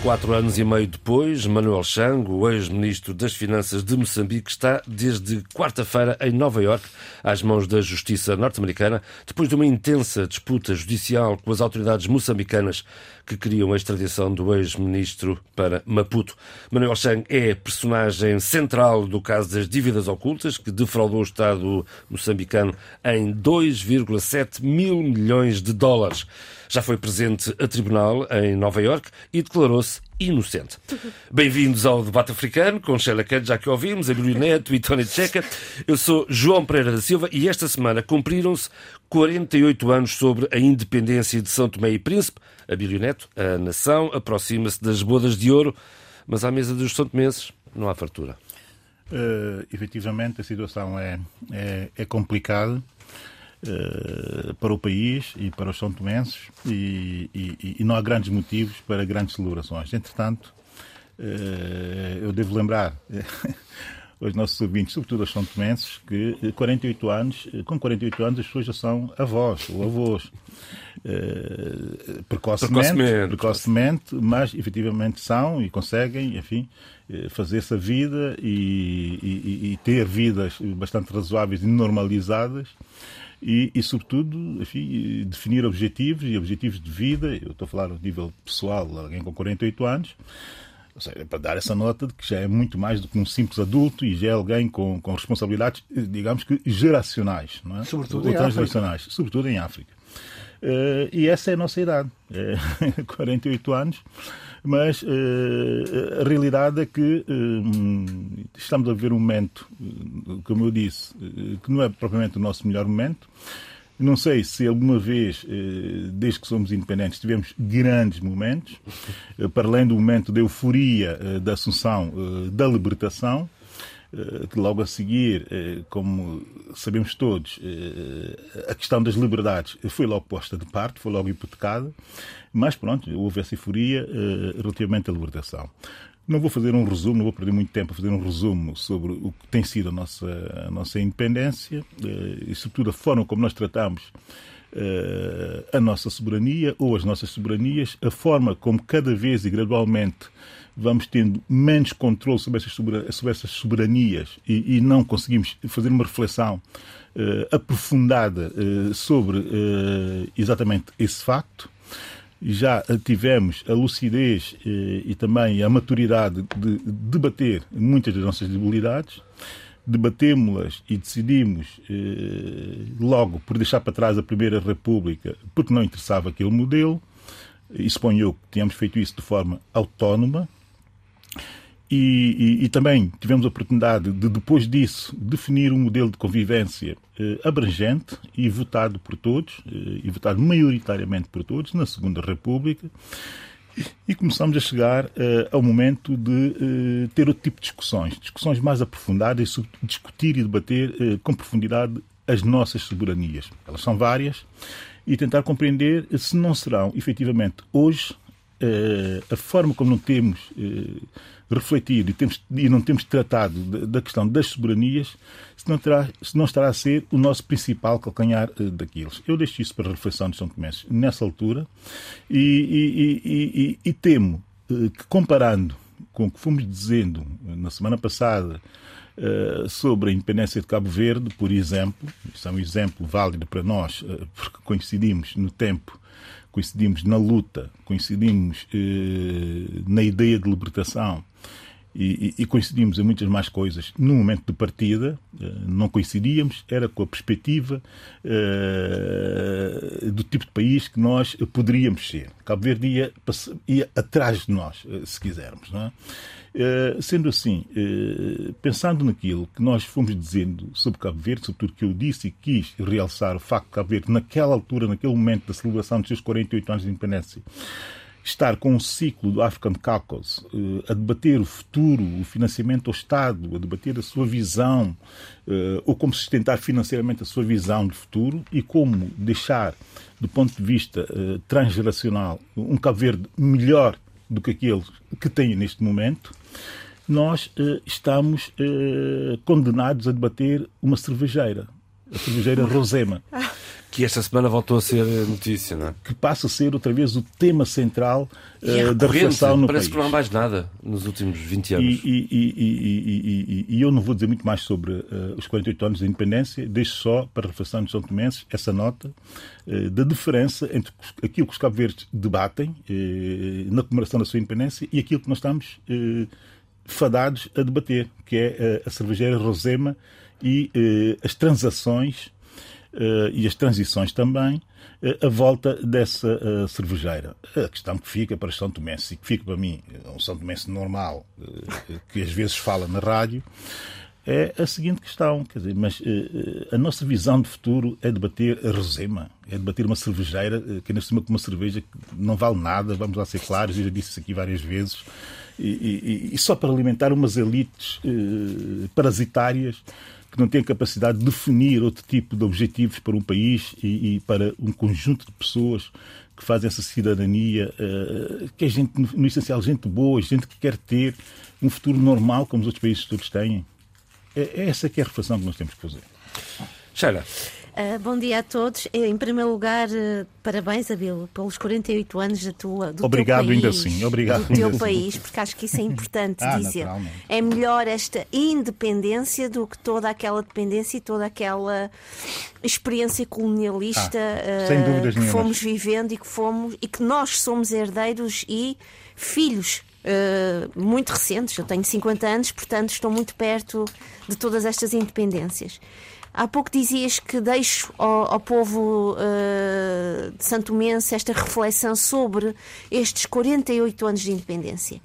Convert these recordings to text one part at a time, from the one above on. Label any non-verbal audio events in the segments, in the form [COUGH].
Quatro anos e meio depois, Manuel Chang, o ex-ministro das Finanças de Moçambique, está desde quarta-feira em Nova Iorque, às mãos da justiça norte-americana, depois de uma intensa disputa judicial com as autoridades moçambicanas que queriam a extradição do ex-ministro para Maputo. Manuel Chang é personagem central do caso das dívidas ocultas, que defraudou o Estado moçambicano em 2,7 mil milhões de dólares já foi presente a tribunal em Nova Iorque e declarou-se inocente. Bem-vindos ao debate africano com Sheila Kent, já que ouvimos, Abílio Neto e Tony Checa. Eu sou João Pereira da Silva e esta semana cumpriram-se 48 anos sobre a independência de São Tomé e Príncipe. Abílio Neto, a nação aproxima-se das bodas de ouro, mas à mesa dos São Tomenses não há fartura. Uh, efetivamente, a situação é, é, é complicada. Uh, para o país e para os são tomenses e, e, e, não há grandes motivos para grandes celebrações. Entretanto, uh, eu devo lembrar [LAUGHS] aos nossos ouvintes, sobretudo aos são tomenses, que 48 anos, com 48 anos as pessoas já são avós ou avós. Precocemente, precocemente, precocemente, mas efetivamente são e conseguem, enfim, fazer essa vida e, e, e ter vidas bastante razoáveis e normalizadas e, e sobretudo, enfim, definir objetivos e objetivos de vida. Eu estou a falar a nível pessoal, alguém com 48 anos, ou seja, para dar essa nota de que já é muito mais do que um simples adulto e já é alguém com, com responsabilidades, digamos que geracionais, não é? Sobretudo Ou transgeracionais, sobretudo em África. Uh, e essa é a nossa idade, é [LAUGHS] 48 anos, mas uh, a realidade é que uh, estamos a ver um momento, como eu disse, que não é propriamente o nosso melhor momento. Não sei se alguma vez, desde que somos independentes, tivemos grandes momentos, para além do momento da euforia da Assunção, da libertação, que logo a seguir, como sabemos todos, a questão das liberdades foi logo posta de parte, foi logo hipotecada, mas pronto, houve essa euforia relativamente à libertação. Não vou fazer um resumo, não vou perder muito tempo a fazer um resumo sobre o que tem sido a nossa, a nossa independência e, sobretudo, a forma como nós tratamos a nossa soberania ou as nossas soberanias, a forma como cada vez e gradualmente vamos tendo menos controle sobre essas, sobre essas soberanias e, e, não conseguimos fazer uma reflexão uh, aprofundada uh, sobre uh, exatamente esse facto. Já tivemos a lucidez e também a maturidade de debater muitas das nossas debilidades, debatemos-las e decidimos logo por deixar para trás a Primeira República porque não interessava aquele modelo. E suponho eu que tínhamos feito isso de forma autónoma, e, e, e, também tivemos a oportunidade de, depois disso, definir um modelo de convivência eh, abrangente e votado por todos, eh, e votado maioritariamente por todos, na Segunda República. E começamos a chegar eh, ao momento de eh, ter outro tipo de discussões, discussões mais aprofundadas, sobre discutir e debater eh, com profundidade as nossas soberanias. Elas são várias e tentar compreender se não serão, efetivamente, hoje, a forma como não temos refletir e, temos, e não temos tratado da questão das soberanias, se não, terá, se não estará a ser o nosso principal calcanhar uh, daqueles. Eu deixo isso para reflexão de São Tomé nessa altura e, e, e, temo que, comparando com o que fomos dizendo na semana passada sobre a independência de Cabo Verde, por exemplo, isso é um exemplo válido para nós, porque coincidimos no tempo coincidimos na luta, coincidimos eh, na ideia de libertação e, e, coincidimos em muitas mais coisas. No momento de partida, eh, não coincidíamos, era com a perspectiva eh, do tipo de país que nós poderíamos ser. Cabo Verde ia, ia atrás de nós, eh, se quisermos. É? Sendo assim, pensando naquilo que nós fomos dizendo sobre Cabo Verde, sobre tudo que eu disse e quis realçar o facto de Cabo Verde, naquela altura, naquele momento da celebração dos seus 48 anos de independência, estar com um ciclo do African Caucus uh, a debater o futuro, o financiamento ao Estado, a debater a sua visão, ou como sustentar financeiramente a sua visão de futuro e como deixar, do ponto de vista transgeracional, um Cabo Verde melhor do que aquele que tem neste momento, nós uh, estamos uh, condenados a debater uma cervejeira, a cervejeira Rosema. [LAUGHS] Que esta semana voltou a ser notícia, não é? Que passa a ser outra vez o tema central uh, da reflexão no Parece país. que não há mais nada nos últimos 20 anos. E, e, e, e eu não vou dizer muito mais sobre uh, os 48 anos de independência, deixo só para a reflexão dos São Tomenses essa nota uh, da diferença entre aquilo que os Cabo Verdes debatem na comemoração da sua independência e aquilo que nós estamos fadados a debater, que é a cervejeira Rosema e as transações e as transições também, uh, a volta dessa uh, cervejeira. A questão que fica para São Tomé, e que fica para mim, um São Tomé normal, que às vezes fala na rádio, é a seguinte questão, quer dizer, mas a nossa visão de futuro é debater a resema, é debater uma cervejeira, que ainda cima com uma cerveja que não vale nada, vamos lá ser claros, eu já disse isso aqui várias vezes, e, e, e só para alimentar umas elites parasitárias que não têm capacidade de definir outro tipo de objetivos para um país e, e para um conjunto de pessoas que fazem essa cidadania, uh, que é gente, no essencial, gente boa, gente que quer ter um futuro normal como os outros países todos têm. É, é essa que é a reflexão que nós temos que fazer. Sheila. Uh, bom dia a todos. Em primeiro lugar, uh, parabéns, Abilo, pelos 48 anos da tua, do Obrigado teu país. ainda assim. Obrigado do teu país, assim. porque acho que isso é importante [LAUGHS] ah, dizer. É melhor esta independência do que toda aquela dependência e toda aquela experiência colonialista ah, uh, que fomos vivendo e que fomos e que nós somos herdeiros e filhos Uh, muito recentes. Eu tenho 50 anos, portanto estou muito perto de todas estas independências. Há pouco dizias que deixo ao, ao povo uh, de Santo Mense esta reflexão sobre estes 48 anos de independência.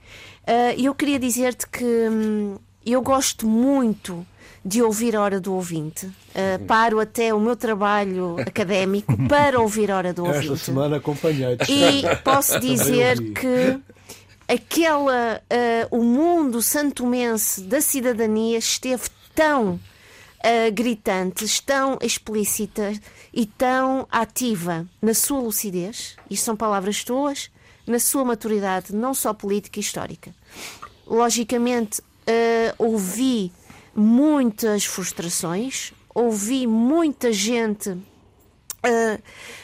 E uh, eu queria dizer-te que hum, eu gosto muito de ouvir a hora do ouvinte. Uh, paro até o meu trabalho académico [LAUGHS] para ouvir a hora do ouvinte. Esta semana acompanhei -te. E posso dizer que aquela, uh, o mundo santomense da cidadania esteve tão uh, gritantes, tão explícita e tão ativa na sua lucidez, isto são palavras tuas, na sua maturidade, não só política e histórica. Logicamente, uh, ouvi muitas frustrações, ouvi muita gente uh,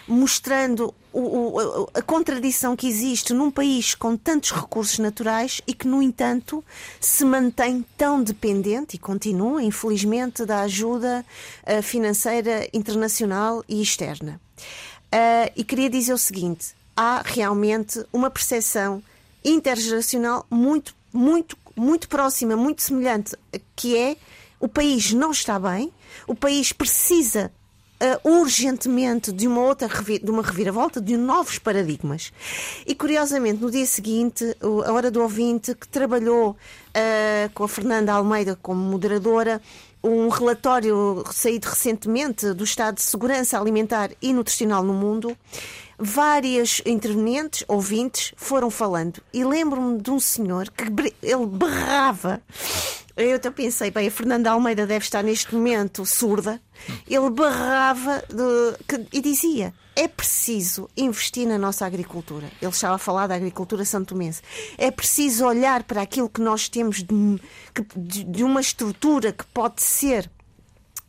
mostrando o, o, a contradição que existe num país com tantos recursos naturais e que, no entanto, se mantém tão dependente e continua, infelizmente, da ajuda uh, financeira internacional e externa. Uh, e queria dizer o seguinte: há realmente uma percepção intergeracional muito, muito, muito próxima, muito semelhante, que é o país não está bem, o país precisa uh, urgentemente de uma outra de uma reviravolta, de novos paradigmas. E curiosamente, no dia seguinte, a Hora do Ouvinte, que trabalhou uh, com a Fernanda Almeida como moderadora, um relatório saído recentemente do Estado de Segurança Alimentar e Nutricional no Mundo, várias intervenientes, ouvintes, foram falando. E lembro-me de um senhor que ele berrava. Eu até pensei, bem, a Fernanda Almeida deve estar neste momento surda. Ele berrava de, que, e dizia: é preciso investir na nossa agricultura. Ele estava a falar da agricultura santomense. É preciso olhar para aquilo que nós temos de, de uma estrutura que pode ser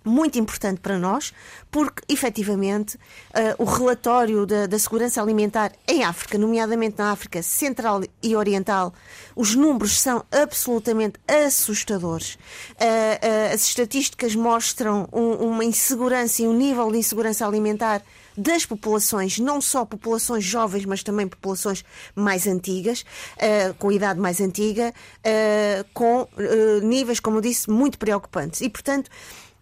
muito importante para nós, porque efetivamente uh, o relatório da, da, segurança alimentar em África, nomeadamente na África Central e Oriental, os números são absolutamente assustadores. Uh, uh, as estatísticas mostram um, uma insegurança e um nível de insegurança alimentar das populações, não só populações jovens, mas também populações mais antigas, com idade mais antiga, com níveis, como disse, muito preocupantes. E, portanto,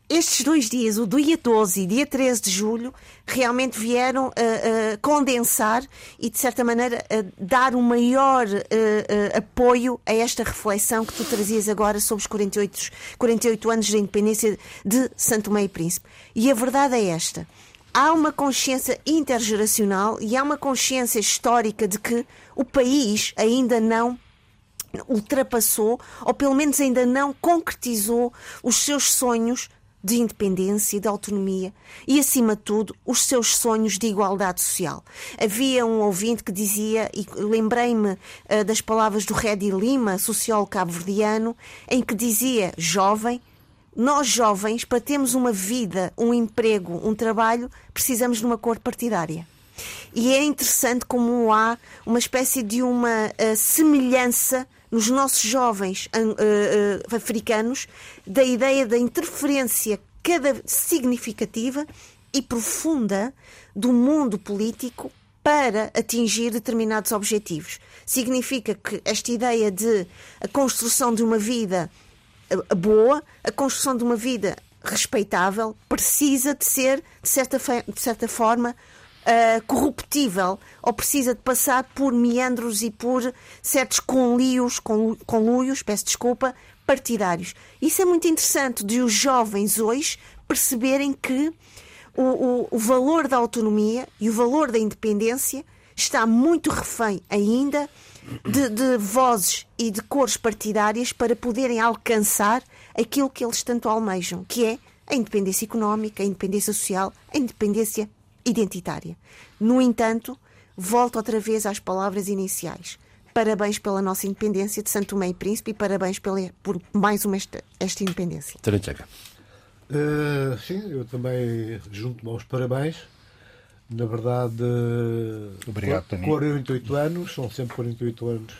estes dois dias, o dia 12 e dia 13 de julho, realmente vieram uh, uh, condensar e, de certa maneira, uh, dar um maior apoio a esta reflexão que tu trazias agora sobre os 48, 48 anos da independência de Santo Meio Príncipe. E a verdade é esta. Há uma consciência intergeracional e há uma consciência histórica de que o país ainda não ultrapassou, ou pelo menos ainda não concretizou os seus sonhos de independência, de autonomia e, acima de tudo, os seus sonhos de igualdade social. Havia um ouvinte que dizia, e lembrei-me uh, das palavras do Redi Lima, sociólogo cabo-verdiano, em que dizia: jovem, nós jovens, para termos uma vida, um emprego, um trabalho, precisamos de uma cor partidária. E é interessante como há uma espécie de uma uh, semelhança nos nossos jovens uh, uh, africanos da ideia da interferência cada significativa e profunda do mundo político para atingir determinados objetivos. Significa que esta ideia de a construção de uma vida uh, boa, a construção de uma vida respeitável, precisa de ser, de certa, de certa forma, uh, corruptível ou precisa de passar por meandros e por certos conluios, conluios, peço desculpa, partidários. Isso é muito interessante de os jovens hoje perceberem que o, o, o valor da autonomia e o valor da independência está muito refém ainda de, de, vozes e de cores partidárias para poderem alcançar aquilo que eles tanto almejam, que é a independência económica, a independência social, a independência identitária. No entanto, volto outra vez às palavras iniciais. Parabéns pela nossa independência de Santo Tomé e Príncipe e parabéns pela, por mais uma esta, esta independência. Uh, sim, eu também junto-me aos parabéns. Na verdade, Obrigado, 48 anos, são sempre 48 anos,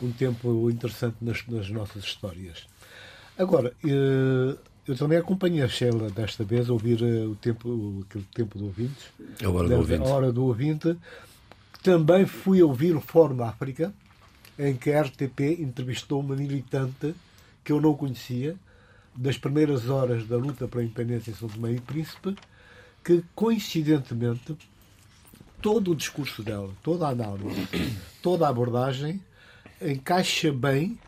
um tempo interessante nas, nas nossas histórias. Agora, uh, eu também acompanhei a Sheila desta vez a ouvir uh, o tempo, aquele tempo do ouvinte. A hora do ouvinte. A hora do ouvinte. Também fui ouvir o Fórum África, em que a RTP entrevistou uma militante que eu não conhecia, das primeiras horas da luta pela independência em São Tomé e Príncipe, que coincidentemente todo o discurso dela, toda a análise, toda a abordagem encaixa bem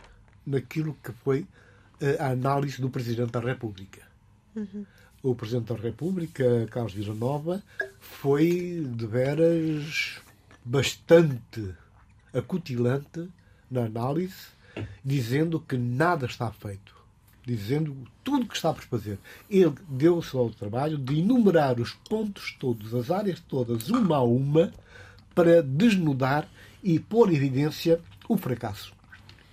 naquilo que foi a análise do Presidente da República. Uhum. O Presidente da República, Carlos Villanova, foi de veras bastante acutilante na análise, dizendo que nada está feito, dizendo tudo que está por fazer. Ele deu-se ao trabalho de enumerar os pontos todos, as áreas todas, uma a uma, para desnudar e pôr em evidência o fracasso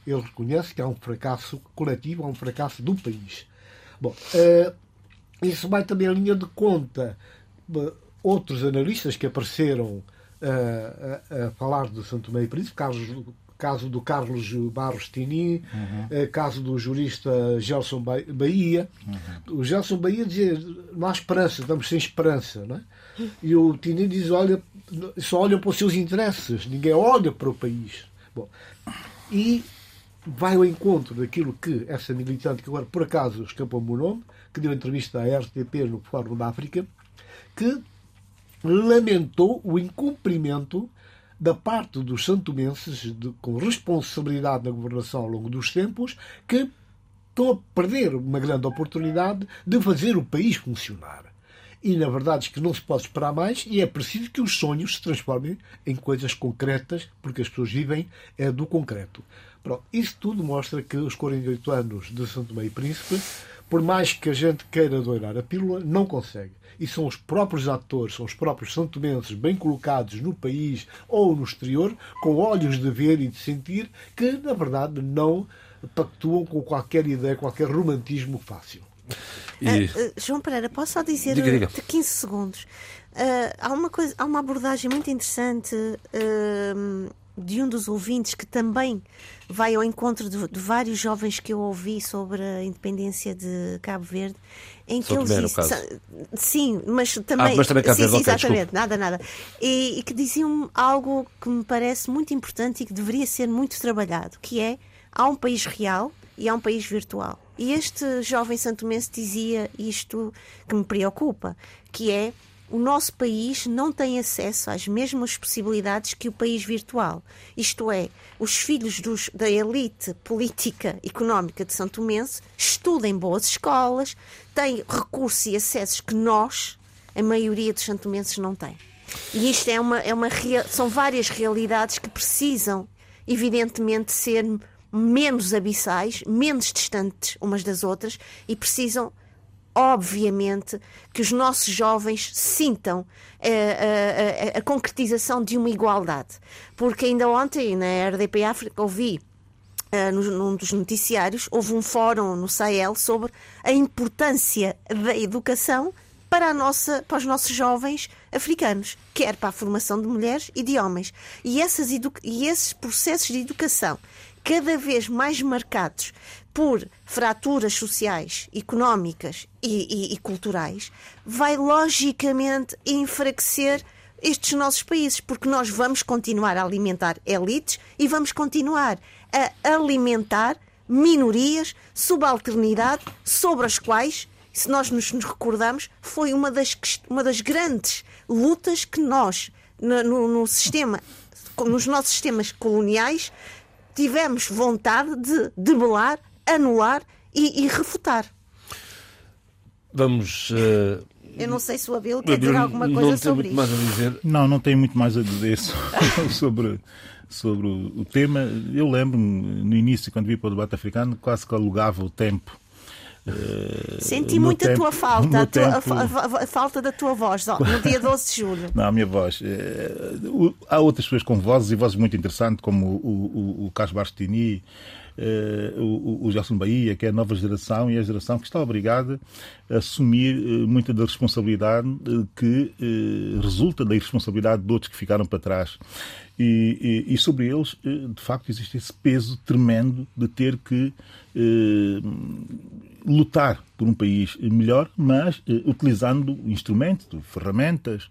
ele reconhece que há um fracasso coletivo, há um fracasso do país. Bom, uh, isso vai também em linha de conta outros analistas que apareceram uh, a, a, falar do Santo Tomé e Príncipe, caso, caso do Carlos Barros Tini, uhum. caso do jurista Gelson Bahia. Uhum. O Gelson Bahia dizia não há esperança, estamos sem esperança. Não é? E o Tini diz, olha, só olham para os seus interesses, ninguém olha para o país. Bom, e vai ao encontro daquilo que essa militante, que agora por acaso escapou-me o nome, que deu entrevista à RTP no Fórum da África, que lamentou o incumprimento da parte dos santomenses de, com responsabilidade na governação ao longo dos tempos que estão a perder uma grande oportunidade de fazer o país funcionar. E na verdade é que não se pode esperar mais e é preciso que os sonhos se transformem em coisas concretas, porque as pessoas vivem é do concreto. Pronto, isso tudo mostra que os 48 anos de Santo Tomé e Príncipe, por mais que a gente queira doirar a pílula, não consegue. E são os próprios atores, são os próprios santomenses bem colocados no país ou no exterior, com olhos de ver e de sentir, que na verdade não pactuam com qualquer ideia, qualquer romantismo fácil. E... Uh, uh, João Pereira, posso só dizer diga, diga. de 15 segundos? Uh, há, uma coisa, há uma abordagem muito interessante de um dos ouvintes que também vai ao encontro de, de, vários jovens que eu ouvi sobre a independência de Cabo Verde, em que eles dizem, sim, mas também, ah, mas também Cabo sim, Verde, sim, exatamente, nada, nada, e, e, que diziam algo que me parece muito importante e que deveria ser muito trabalhado, que é há um país real e há um país virtual. E este jovem santomense dizia isto que me preocupa, que é o nosso país não tem acesso às mesmas possibilidades que o país virtual. Isto é, os filhos dos, da elite política económica de São Tomense estudam em boas escolas, têm recursos e acessos que nós, a maioria dos santomenses, não tem. E isto é uma, é uma são várias realidades que precisam, evidentemente, ser menos abissais, menos distantes umas das outras e precisam obviamente, que os nossos jovens sintam a, a, a, a concretização de uma igualdade. Porque ainda ontem, na RDP África, ouvi num dos noticiários, houve um fórum no Sahel sobre a importância da educação para, nossa, para os nossos jovens africanos, quer para a formação de mulheres e de homens. E, e esses processos de educação, cada vez mais marcados por fraturas sociais, económicas e, e, e culturais, vai logicamente enfraquecer estes nossos países, porque nós vamos continuar a alimentar elites e vamos continuar a alimentar minorias, subalternidade, sobre as quais se nós nos, recordamos, foi uma das, uma das grandes lutas que nós, no, no sistema, nos nossos sistemas coloniais, tivemos vontade de debelar, anular e, e refutar. Vamos. Uh... Eu não sei se o Abel quer dizer alguma coisa sobre isso. Mais a dizer. Não, não tenho muito mais a dizer [LAUGHS] sobre, sobre o, tema. Eu lembro-me, no início, quando vi para o debate africano, quase que alugava o tempo Uh, Senti muito tempo, a tua falta, a, tua, tempo... [LAUGHS] a, a, a, falta da tua voz no dia 12 de julho. Não, a minha voz. Uh, há outras pessoas com vozes e vozes muito interessantes, como o, o, o Carlos Bastini, o, o Gelson Bahia, que é a nova geração e a geração que está obrigada a assumir muita da responsabilidade que resulta da irresponsabilidade de outros que ficaram para trás. E, e, e, sobre eles, de facto, existe esse peso tremendo de ter que lutar por um país melhor, mas eh, utilizando instrumentos, ferramentas,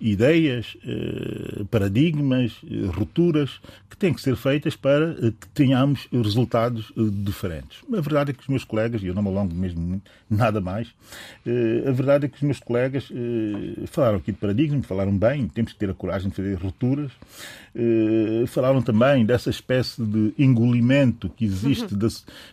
ideias, eh, paradigmas, eh, rupturas que têm que ser feitas para que tenhamos resultados diferentes. A verdade é que os meus colegas, e eu não me alongo mesmo nada mais, a verdade é que os meus colegas falaram aqui de paradigmas, falaram bem, temos que ter a coragem de fazer rupturas, falaram também dessa espécie de engolimento que existe da,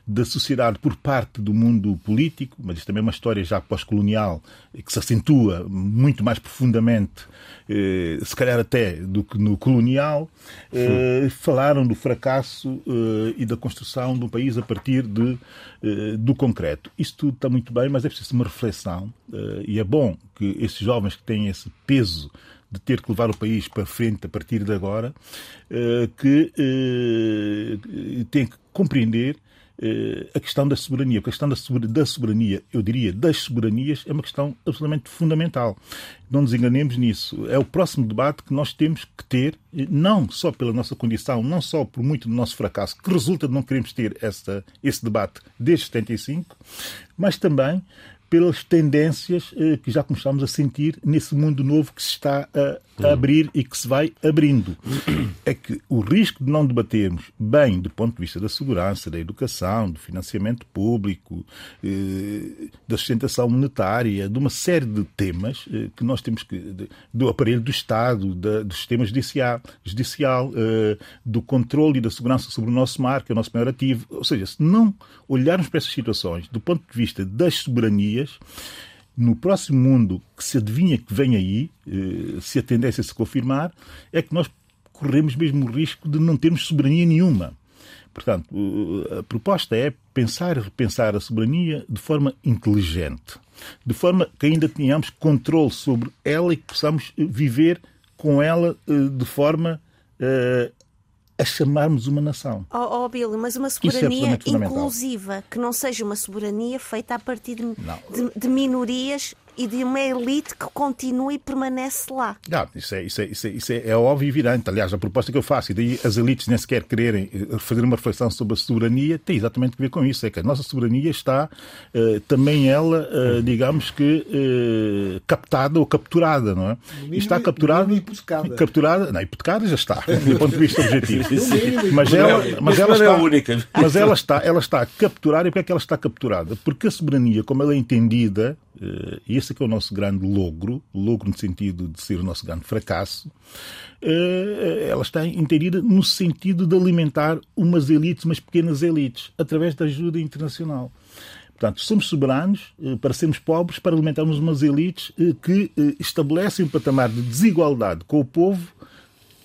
da sociedade por parte do mundo político, mas isto também é uma história já pós-colonial que se acentua muito mais profundamente, eh, se calhar até do que no colonial. Eh, falaram do fracasso eh, e da construção de um país a partir de, do concreto. Isso tudo está muito bem, mas é preciso uma reflexão e é bom que esses jovens que têm esse peso de ter que levar o país para frente a partir de agora, que têm que compreender eh, a questão da soberania, porque a questão da soberania, eu diria, das soberanias, é uma questão absolutamente fundamental. Não nos enganemos nisso. É o próximo debate que nós temos que ter, eh, não só pela nossa condição, não só por muito do nosso fracasso, que resulta de não queremos ter essa, esse debate desde 75, mas também pelas tendências eh, que já começamos a sentir nesse mundo novo que se está a, a, abrir e que se vai abrindo. É que o risco de não debatermos bem do ponto de vista da segurança, da educação, do financiamento público, eh, da sustentação monetária, de uma série de temas eh, que nós temos que. do aparelho do Estado, do sistema judicial, judicial do controle e da segurança sobre o nosso mar, que é o nosso maior ativo. Ou seja, se não olharmos para essas situações do ponto de vista das soberanias. No próximo mundo que se adivinha que vem aí, eh, se a tendência se confirmar, é que nós corremos mesmo o risco de não termos soberania nenhuma. Portanto, a proposta é pensar e repensar a soberania de forma inteligente, de forma que ainda tenhamos controle sobre ela e que possamos viver com ela eh, de forma eh, a chamarmos uma nação. Oh, oh Bill, mas uma é soberania é inclusiva, que não seja uma soberania feita a partir de, de, de minorias e de uma elite que continua e permanece lá. Não, isso é, isso é, isso é, isso é, é óbvio e evidente. Aliás, a proposta que eu faço, e daí as elites nem sequer quererem eh, fazer uma reflexão sobre a soberania, tem exatamente a ver com isso. É que a nossa soberania está uh, também ela, uh, digamos que, uh, captada ou capturada, não é? Mínimo, está capturada. Hipotecada. Capturada. Não, hipotecada já está, [LAUGHS] do ponto de vista objetivo. mas ela, mas ela está, mas ela está, ela está capturada. E porquê é que ela está capturada? Porque a soberania, como ela é entendida, Uh, esse que é o nosso grande logro, logro no sentido de ser o nosso grande fracasso. Uh, ela está entendida no sentido de alimentar umas elites, umas pequenas elites, através da ajuda internacional. Portanto, somos soberanos uh, para sermos pobres, para alimentarmos umas elites que estabelecem um patamar de desigualdade com o povo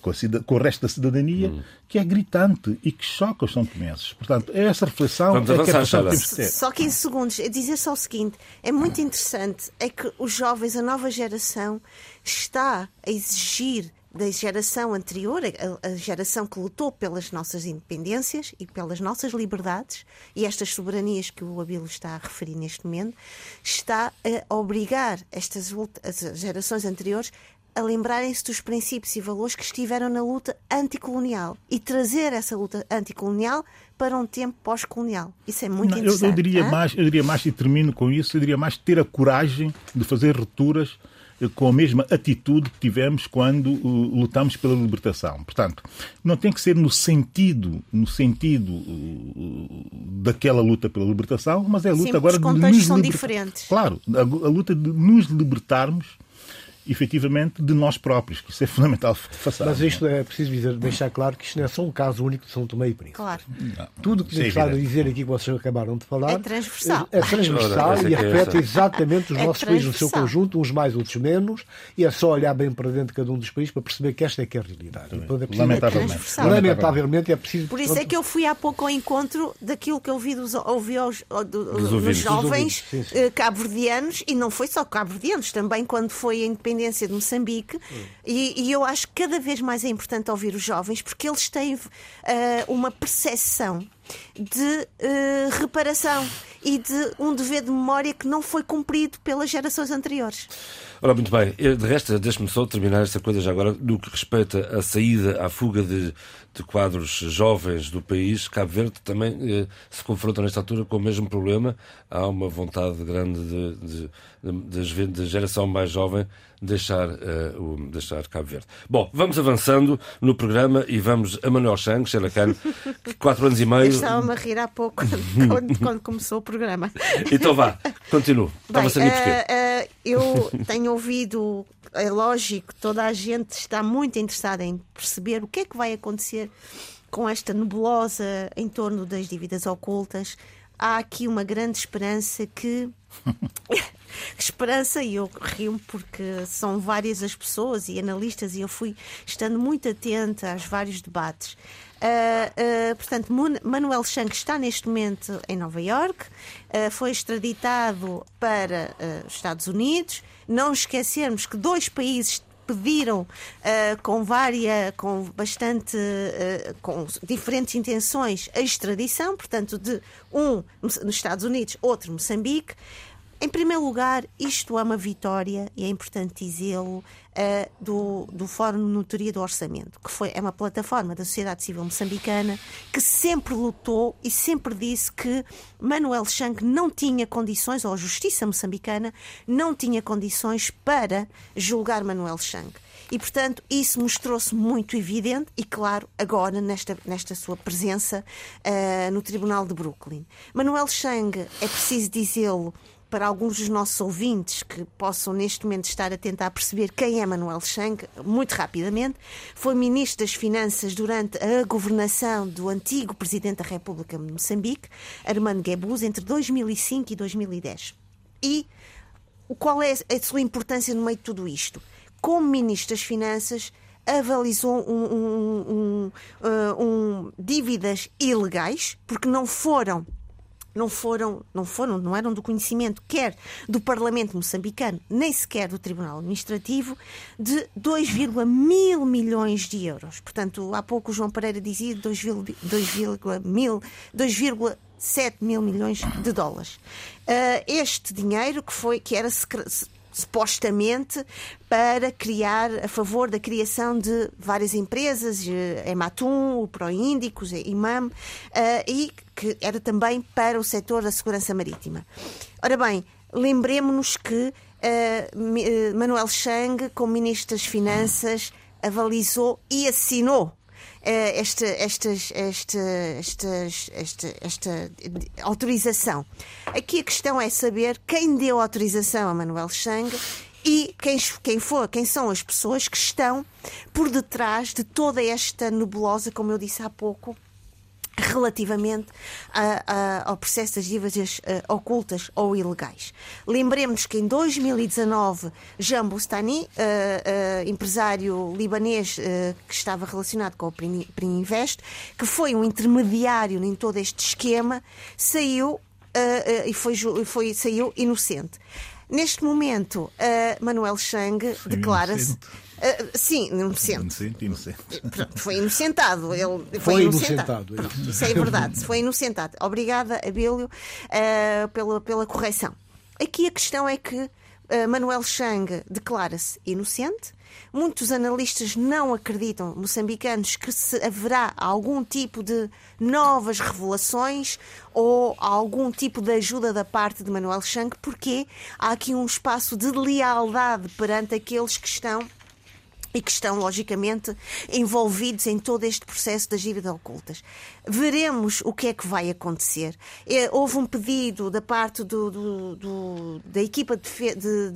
com, com, o resto da cidadania, hum. que é gritante e que choca os são tomenses. Portanto, é essa reflexão Vamos é que, é que temos que ter. Só 15 segundos. É dizer só o seguinte: é muito interessante, é que os jovens, a nova geração, está a exigir da geração anterior, a, a, geração que lutou pelas nossas independências e pelas nossas liberdades, e estas soberanias que o Abilo está a referir neste momento, está a obrigar estas as gerações anteriores a lembrarem-se dos princípios e valores que estiveram na luta anticolonial e trazer essa luta anticolonial para um tempo pós-colonial. Isso é muito Não, interessante. Eu, eu diria mais, eu diria mais, e termino com isso, eu diria mais ter a coragem de fazer rupturas eh, com a mesma atitude que tivemos quando uh, lutamos pela libertação. Portanto, não tem que ser no sentido, no sentido uh, daquela luta pela libertação, mas é a luta Sim, agora de nos são diferentes. Claro, a, a luta de nos libertarmos efetivamente de nós próprios, que isso é fundamental façar. Mas isto é preciso dizer, deixar claro que isto não é só um caso único de São Tomé e Príncipe. Claro. Não. Tudo o que está a dizer aqui que vocês acabaram de falar é transversal, é, é transversal e afeta exatamente os é nossos países no seu conjunto, uns mais, outros menos, e é só olhar bem para dentro de cada um dos países para perceber que esta é que é a realidade. É Lamentavelmente. É Lamentavelmente é preciso. Por isso é que eu fui há pouco ao encontro daquilo que eu ouvi, dos, ouvi aos, dos, dos jovens eh, cabo-verdianos, e não foi só cabo-verdianos, também quando foi a independência de Moçambique Moçambique, hum. e, e, eu acho que cada vez mais é importante ouvir os jovens porque eles têm uh, uma percepção de uh, reparação e de um dever de memória que não foi cumprido pelas gerações anteriores. Ora, muito bem. De resto, deixe-me só terminar esta coisa já agora, no que respeita à saída, à fuga de, de quadros jovens do país. Cabo Verde também eh, se confronta nesta altura com o mesmo problema. Há uma vontade grande de, de, de geração mais jovem deixar, uh, o, deixar Cabo Verde. Bom, vamos avançando no programa e vamos a Manuel Chang, Khan, [LAUGHS] que quatro anos e meio. Estava-me a rir há pouco, [LAUGHS] quando, quando, começou o programa. Então vá, continuo. Estava a uh, uh, Eu tenho ouvido, é lógico, toda a gente está muito interessada em perceber o que é que vai acontecer com esta nebulosa em torno das dívidas ocultas. Há aqui uma grande esperança que [LAUGHS] esperança, e eu rio porque são várias as pessoas e analistas, e eu fui estando muito atenta aos vários debates. Uh, uh, portanto, Manuel Chang está neste momento em Nova York, uh, foi extraditado para os Estados Unidos. Não esquecermos que dois países pediram com várias, com bastante, com diferentes intenções a extradição, portanto, de um nos Estados Unidos, outro Moçambique. Em primeiro lugar, isto é uma vitória, e é importante dizê-lo, uh, do, do Fórum de Notoria do Orçamento, que foi, é uma plataforma da sociedade civil moçambicana que sempre lutou e sempre disse que Manuel Chang não tinha condições, ou a justiça moçambicana não tinha condições para julgar Manuel Chang. E, portanto, isso mostrou-se muito evidente e, claro, agora nesta, nesta sua presença uh, no Tribunal de Brooklyn. Manuel Chang, é preciso dizê-lo, para alguns dos nossos ouvintes que possam neste momento estar a tentar perceber quem é Manuel Chang, muito rapidamente, foi ministro das Finanças durante a governação do antigo presidente da República de Moçambique, Armando Guebus, entre 2005 e 2010. E qual é a sua importância no meio de tudo isto? Como ministro das Finanças, avalizou um, um, um, um, dívidas ilegais, porque não foram não foram, não foram, não eram do conhecimento quer do Parlamento moçambicano, nem sequer do Tribunal Administrativo, de 2, mil milhões de euros. Portanto, há pouco o João Pereira dizia 2,7 mil milhões de dólares. Uh, este dinheiro que foi que era supostamente para criar, a favor da criação de várias empresas, eh, Ematum, o Proíndicos, Imam, eh, e que era também para o setor da segurança marítima. Ora bem, lembremos-nos que eh, Manuel Chang, como Ministro das Finanças, avalizou e assinou esta, estas, esta, esta, esta autorização. Aqui a questão é saber quem deu autorização a Manuel Chang e quem, quem for, quem são as pessoas que estão por detrás de toda esta nebulosa, como eu disse há pouco, relativamente a, a, ao processo das dívidas uh, ocultas ou ilegais. Lembremos que em 2019, Jean Boustani, uh, uh, empresário libanês que estava relacionado com o Prininvest, que foi um intermediário em todo este esquema, saiu e foi, foi, saiu inocente. Neste momento, Manuel Chang declara-se Uh, sim, inocente. Inocente, inocente. foi inocentado. Ele foi, foi inocentado. inocentado. Isso é verdade. Foi inocentado. Obrigada, Abílio, uh, pela, pela correção. Aqui a questão é que uh, Manuel Chang declara-se inocente. Muitos analistas não acreditam, moçambicanos, que se haverá algum tipo de novas revelações ou algum tipo de ajuda da parte de Manuel Chang, porque há aqui um espaço de lealdade perante aqueles que estão e que estão, logicamente, envolvidos em todo este processo das dívidas ocultas. Veremos o que é que vai acontecer. É, houve um pedido da parte do, do, do, da equipa de, de,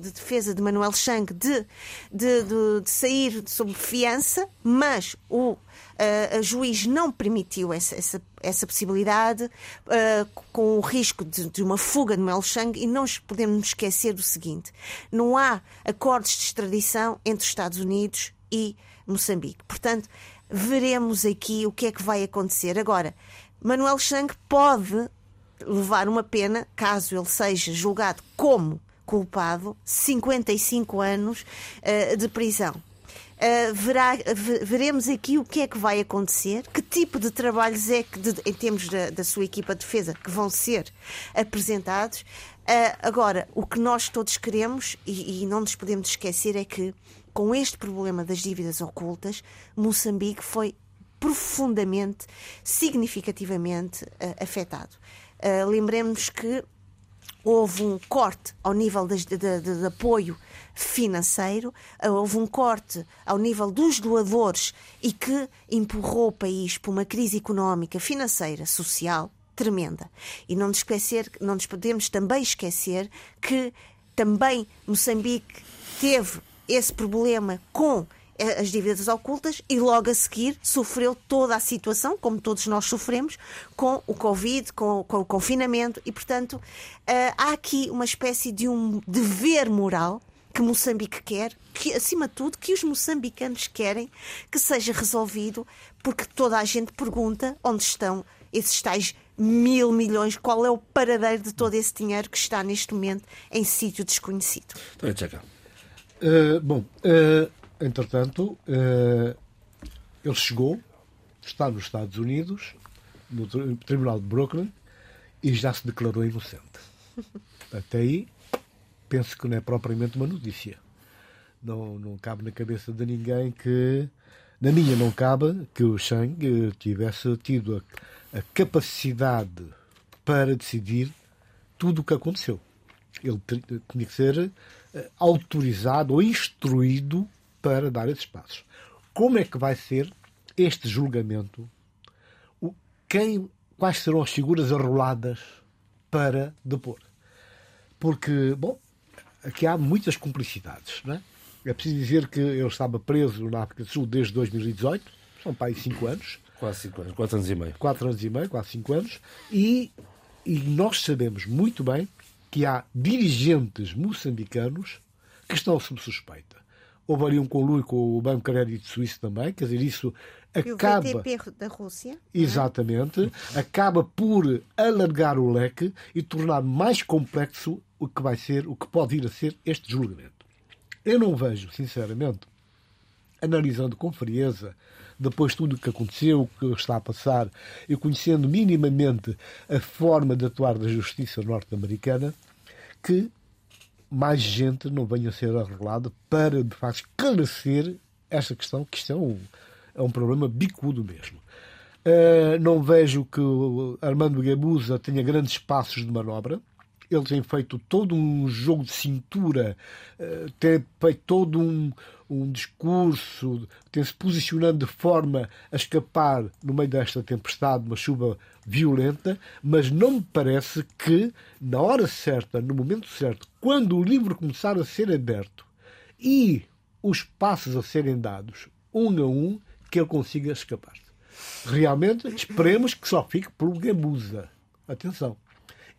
de, defesa de Manuel Chang de, de sair sob fiança, mas o a juiz não permitiu essa, essa, essa possibilidade, uh, com o risco de, de, uma fuga de Mel Chang, e não podemos esquecer do seguinte: não há acordos de extradição entre os Estados Unidos e Moçambique. Portanto, veremos aqui o que é que vai acontecer. Agora, Manuel Chang pode levar uma pena, caso ele seja julgado como culpado, 55 anos uh, de prisão. Uh, verá, veremos aqui o que é que vai acontecer, que tipo de trabalhos é que, de, em termos da, da, sua equipa de defesa, que vão ser apresentados. Uh, agora, o que nós todos queremos, e, e não nos podemos esquecer, é que com este problema das dívidas ocultas, Moçambique foi profundamente, significativamente uh, afetado. Uh, lembremos que houve um corte ao nível de, de, de, de, apoio financeiro, houve um corte ao nível dos doadores e que empurrou o país para uma crise económica, financeira, social tremenda. E não nos, esquecer, não nos podemos também esquecer que também Moçambique teve esse problema com as dívidas ocultas e logo a seguir sofreu toda a situação, como todos nós sofremos, com o Covid, com, com o confinamento e, portanto, uh, há aqui uma espécie de um dever moral que Moçambique quer, que acima de tudo que os moçambicanos querem que seja resolvido, porque toda a gente pergunta onde estão esses tais mil milhões, qual é o paradeiro de todo esse dinheiro que está neste momento em sítio desconhecido. Então, uh, bom, uh, entretanto, uh, ele chegou, está nos Estados Unidos, no Tribunal de Brooklyn, e já se declarou inocente. [LAUGHS] Até aí, penso que não é propriamente uma notícia. Não, não cabe na cabeça de ninguém que, na minha não cabe, que o Shang tivesse tido a, a capacidade para decidir tudo o que aconteceu. Ele tinha que ser eh, autorizado ou instruído para dar esses passos. Como é que vai ser este julgamento? Quem, quais serão as figuras arroladas para depor? Porque, bom, aqui há muitas cumplicidades. Não é? é preciso dizer que ele estava preso na África do Sul desde 2018, são para aí 5 anos. Quase 5 anos, 4 anos e meio. 4 anos e meio, quase 5 anos. E, e nós sabemos muito bem que há dirigentes moçambicanos que estão sob suspeita. Houve ali um conluio com o Banco Crédito Suíço também, quer dizer, isso acaba. E o VTP da Rússia. É? Exatamente. É? Acaba por alargar o leque e tornar mais complexo o que vai ser, o que pode vir a ser este julgamento. Eu não vejo, sinceramente, analisando com frieza, depois tudo o que aconteceu, o que está a passar, e conhecendo minimamente a forma de atuar da justiça norte-americana, que mais gente não venha a ser arreglada para, de facto, esclarecer esta questão, que isto é um, é um problema bicudo mesmo. Uh, não vejo que Armando Gabusa tenha grandes passos de manobra ele tem feito todo um jogo de cintura, eh, tem feito todo um, um discurso, tem-se posicionando de forma a escapar no meio desta tempestade, uma chuva violenta, mas não me parece que, na hora certa, no momento certo, quando o livro começar a ser aberto e os passos a serem dados um a um, que ele consiga escapar. realmente esperemos que só fique por Gamusa. Atenção.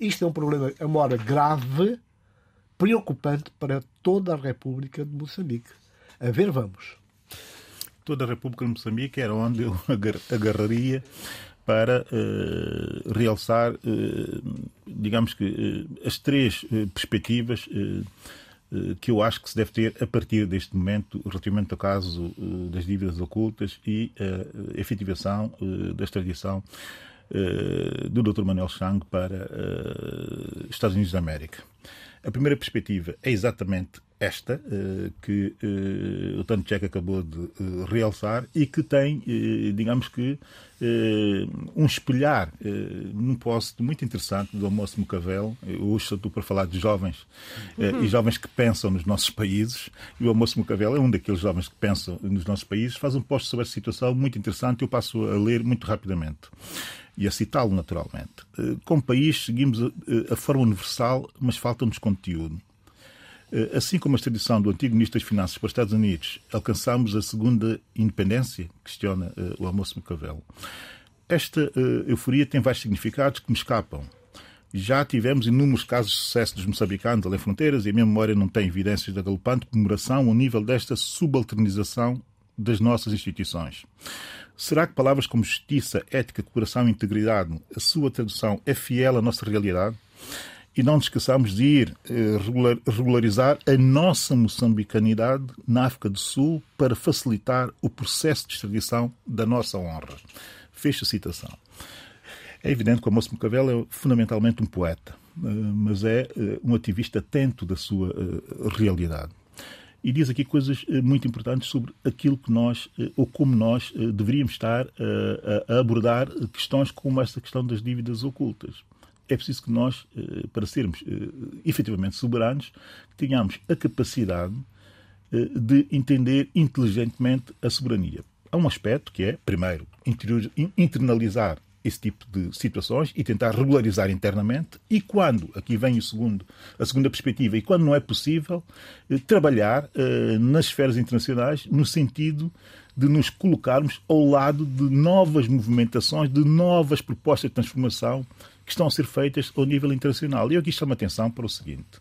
Isto é um problema, é uma hora grave, preocupante para toda a República de Moçambique. A ver, vamos. Toda a República de Moçambique era onde eu [LAUGHS] agarraria para uh, realçar, uh, digamos que, uh, as três perspectivas que eu acho que se deve ter a partir deste momento relativamente ao caso das dívidas ocultas e a efetivação da extradição do Dr. Manuel Chang para Estados Unidos da América. A primeira perspectiva é exatamente esta uh, que o Tano Checa acabou de realçar e que tem, digamos que, um espelhar num posto muito interessante do Almoço Mocavel. Hoje estou para falar de jovens uhum. e jovens que pensam nos nossos países e o Almoço Mocavel é um daqueles jovens que pensam nos nossos países. Faz um posto sobre essa situação muito interessante e eu passo a ler muito rapidamente e a citá-lo naturalmente. Como país, seguimos a, a forma universal, mas falta-nos conteúdo. Eh, assim como a extradição do antigo Ministro das Finanças para os Estados Unidos, alcançamos a segunda independência? Questiona o almoço Macavelo. Esta euforia tem vários significados que me escapam. Já tivemos inúmeros casos de sucesso dos moçambicanos além fronteiras e a minha memória não tem evidências da galopante comemoração ao nível desta subalternização das nossas instituições. Será que palavras como justiça, ética, cooperação e integridade, a sua tradução é fiel à nossa realidade? e não nos esqueçamos de ir eh, regularizar a nossa moçambicanidade na África do Sul para facilitar o processo de extradição da nossa honra. Fecha a citação. É evidente que o Moço Macavelo é fundamentalmente um poeta, eh, mas é eh, um ativista atento da sua realidade. E diz aqui coisas muito importantes sobre aquilo que nós, ou como nós, deveríamos estar a abordar questões como esta questão das dívidas ocultas é preciso que nós, eh, para sermos eh, efetivamente soberanos, tenhamos a capacidade eh, de entender inteligentemente a soberania. Há um aspecto que é, primeiro, internalizar esse tipo de situações e tentar regularizar internamente e quando, aqui vem o segundo, a segunda perspectiva, e quando não é possível, trabalhar nas esferas internacionais no sentido de nos colocarmos ao lado de novas movimentações, de novas propostas de transformação que estão a ser feitas ao nível internacional. E eu aqui chamo a atenção para o seguinte: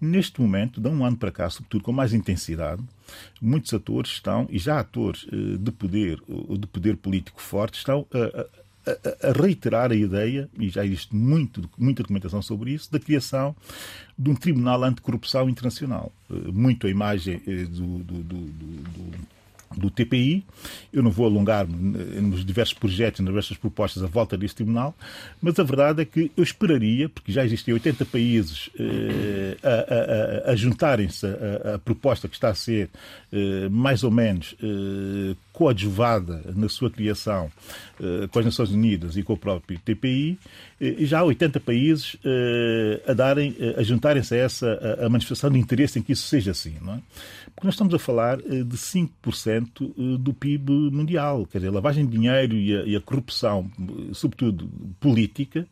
neste momento, de um ano para cá, sobretudo com mais intensidade, muitos atores estão, e já atores eh, de poder, de poder político forte, estão a, a, a, reiterar a ideia, e já existe muito, muita documentação sobre isso, da criação de um Tribunal Anticorrupção Internacional. Eh, muito a imagem eh, do, do, do, do TPI. Eu não vou alongar-me nos diversos projetos, nas diversas propostas à volta deste tribunal, mas a verdade é que eu esperaria, porque já existem 80 países eh, a, a, a juntarem-se à proposta que está a ser eh, mais ou menos eh, coadjuvada na sua criação eh, com as Nações Unidas e com o próprio TPI, eh, e já há 80 países eh, a, darem, a juntarem-se a essa a manifestação de interesse em que isso seja assim. Não é? Nós estamos a falar de 5% do PIB mundial. Quer dizer, a lavagem de dinheiro e a, e a corrupção, sobretudo política,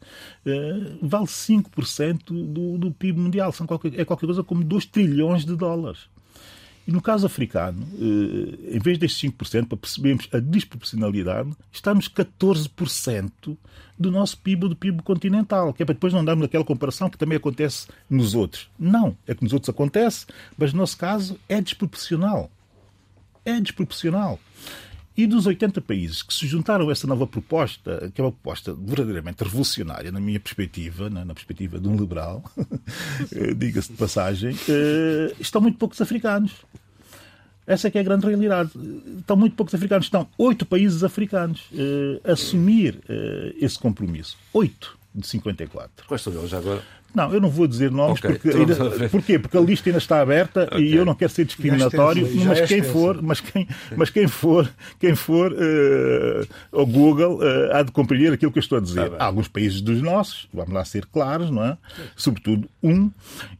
vale 5% do, do PIB mundial. São qualquer, é qualquer coisa como 2 trilhões de dólares. E no caso africano, eh, em vez destes 5%, para percebermos a desproporcionalidade, estamos 14% do nosso PIB do PIB continental, que é para depois não darmos aquela comparação que também acontece nos outros. Não, é que nos outros acontece, mas no nosso caso é desproporcional. É desproporcional. E dos 80 países que se juntaram a essa nova proposta, que é uma proposta verdadeiramente revolucionária, na minha perspectiva, na, na perspectiva de um liberal, [LAUGHS] eh, diga-se de passagem, eh, estão muito poucos africanos. Essa é que é a grande realidade. Estão muito poucos africanos. Estão oito países africanos eh, assumir esse compromisso. Oito de 54. Quais são eles agora? Não, eu não vou dizer nomes okay, porque ainda, porquê? Porque a lista ainda está aberta okay. e eu não quero ser discriminatório, mas quem for, mas quem, mas quem for, quem for uh, ao Google uh, há de compreender aquilo que eu estou a dizer. Tá há alguns países dos nossos, vamos lá ser claros, não é? Sobretudo um,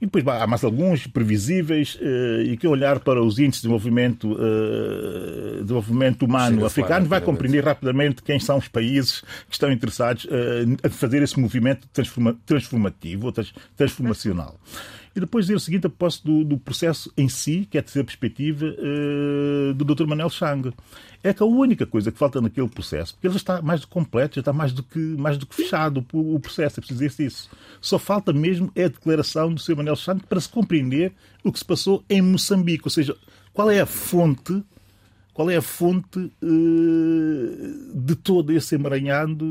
e depois há mais alguns previsíveis uh, e que olhar para os índices de desenvolvimento, uh, desenvolvimento humano Sim, africano vai compreender rapidamente quem são os países que estão interessados a fazer esse movimento transforma, transformativo ou transformacional. E depois dizer o seguinte a propósito do, do processo em si, que é ter a perspectiva uh, do Dr. Manuel Chang. É que a única coisa que falta naquele processo, porque ele já está mais do que completo, já está mais do que, mais do que fechado o, o processo, é preciso dizer isso. Só falta mesmo é a declaração do Sr. Manuel Chang para se compreender o que se passou em Moçambique. Ou seja, qual é a fonte qual é a fonte uh, de todo esse emaranhado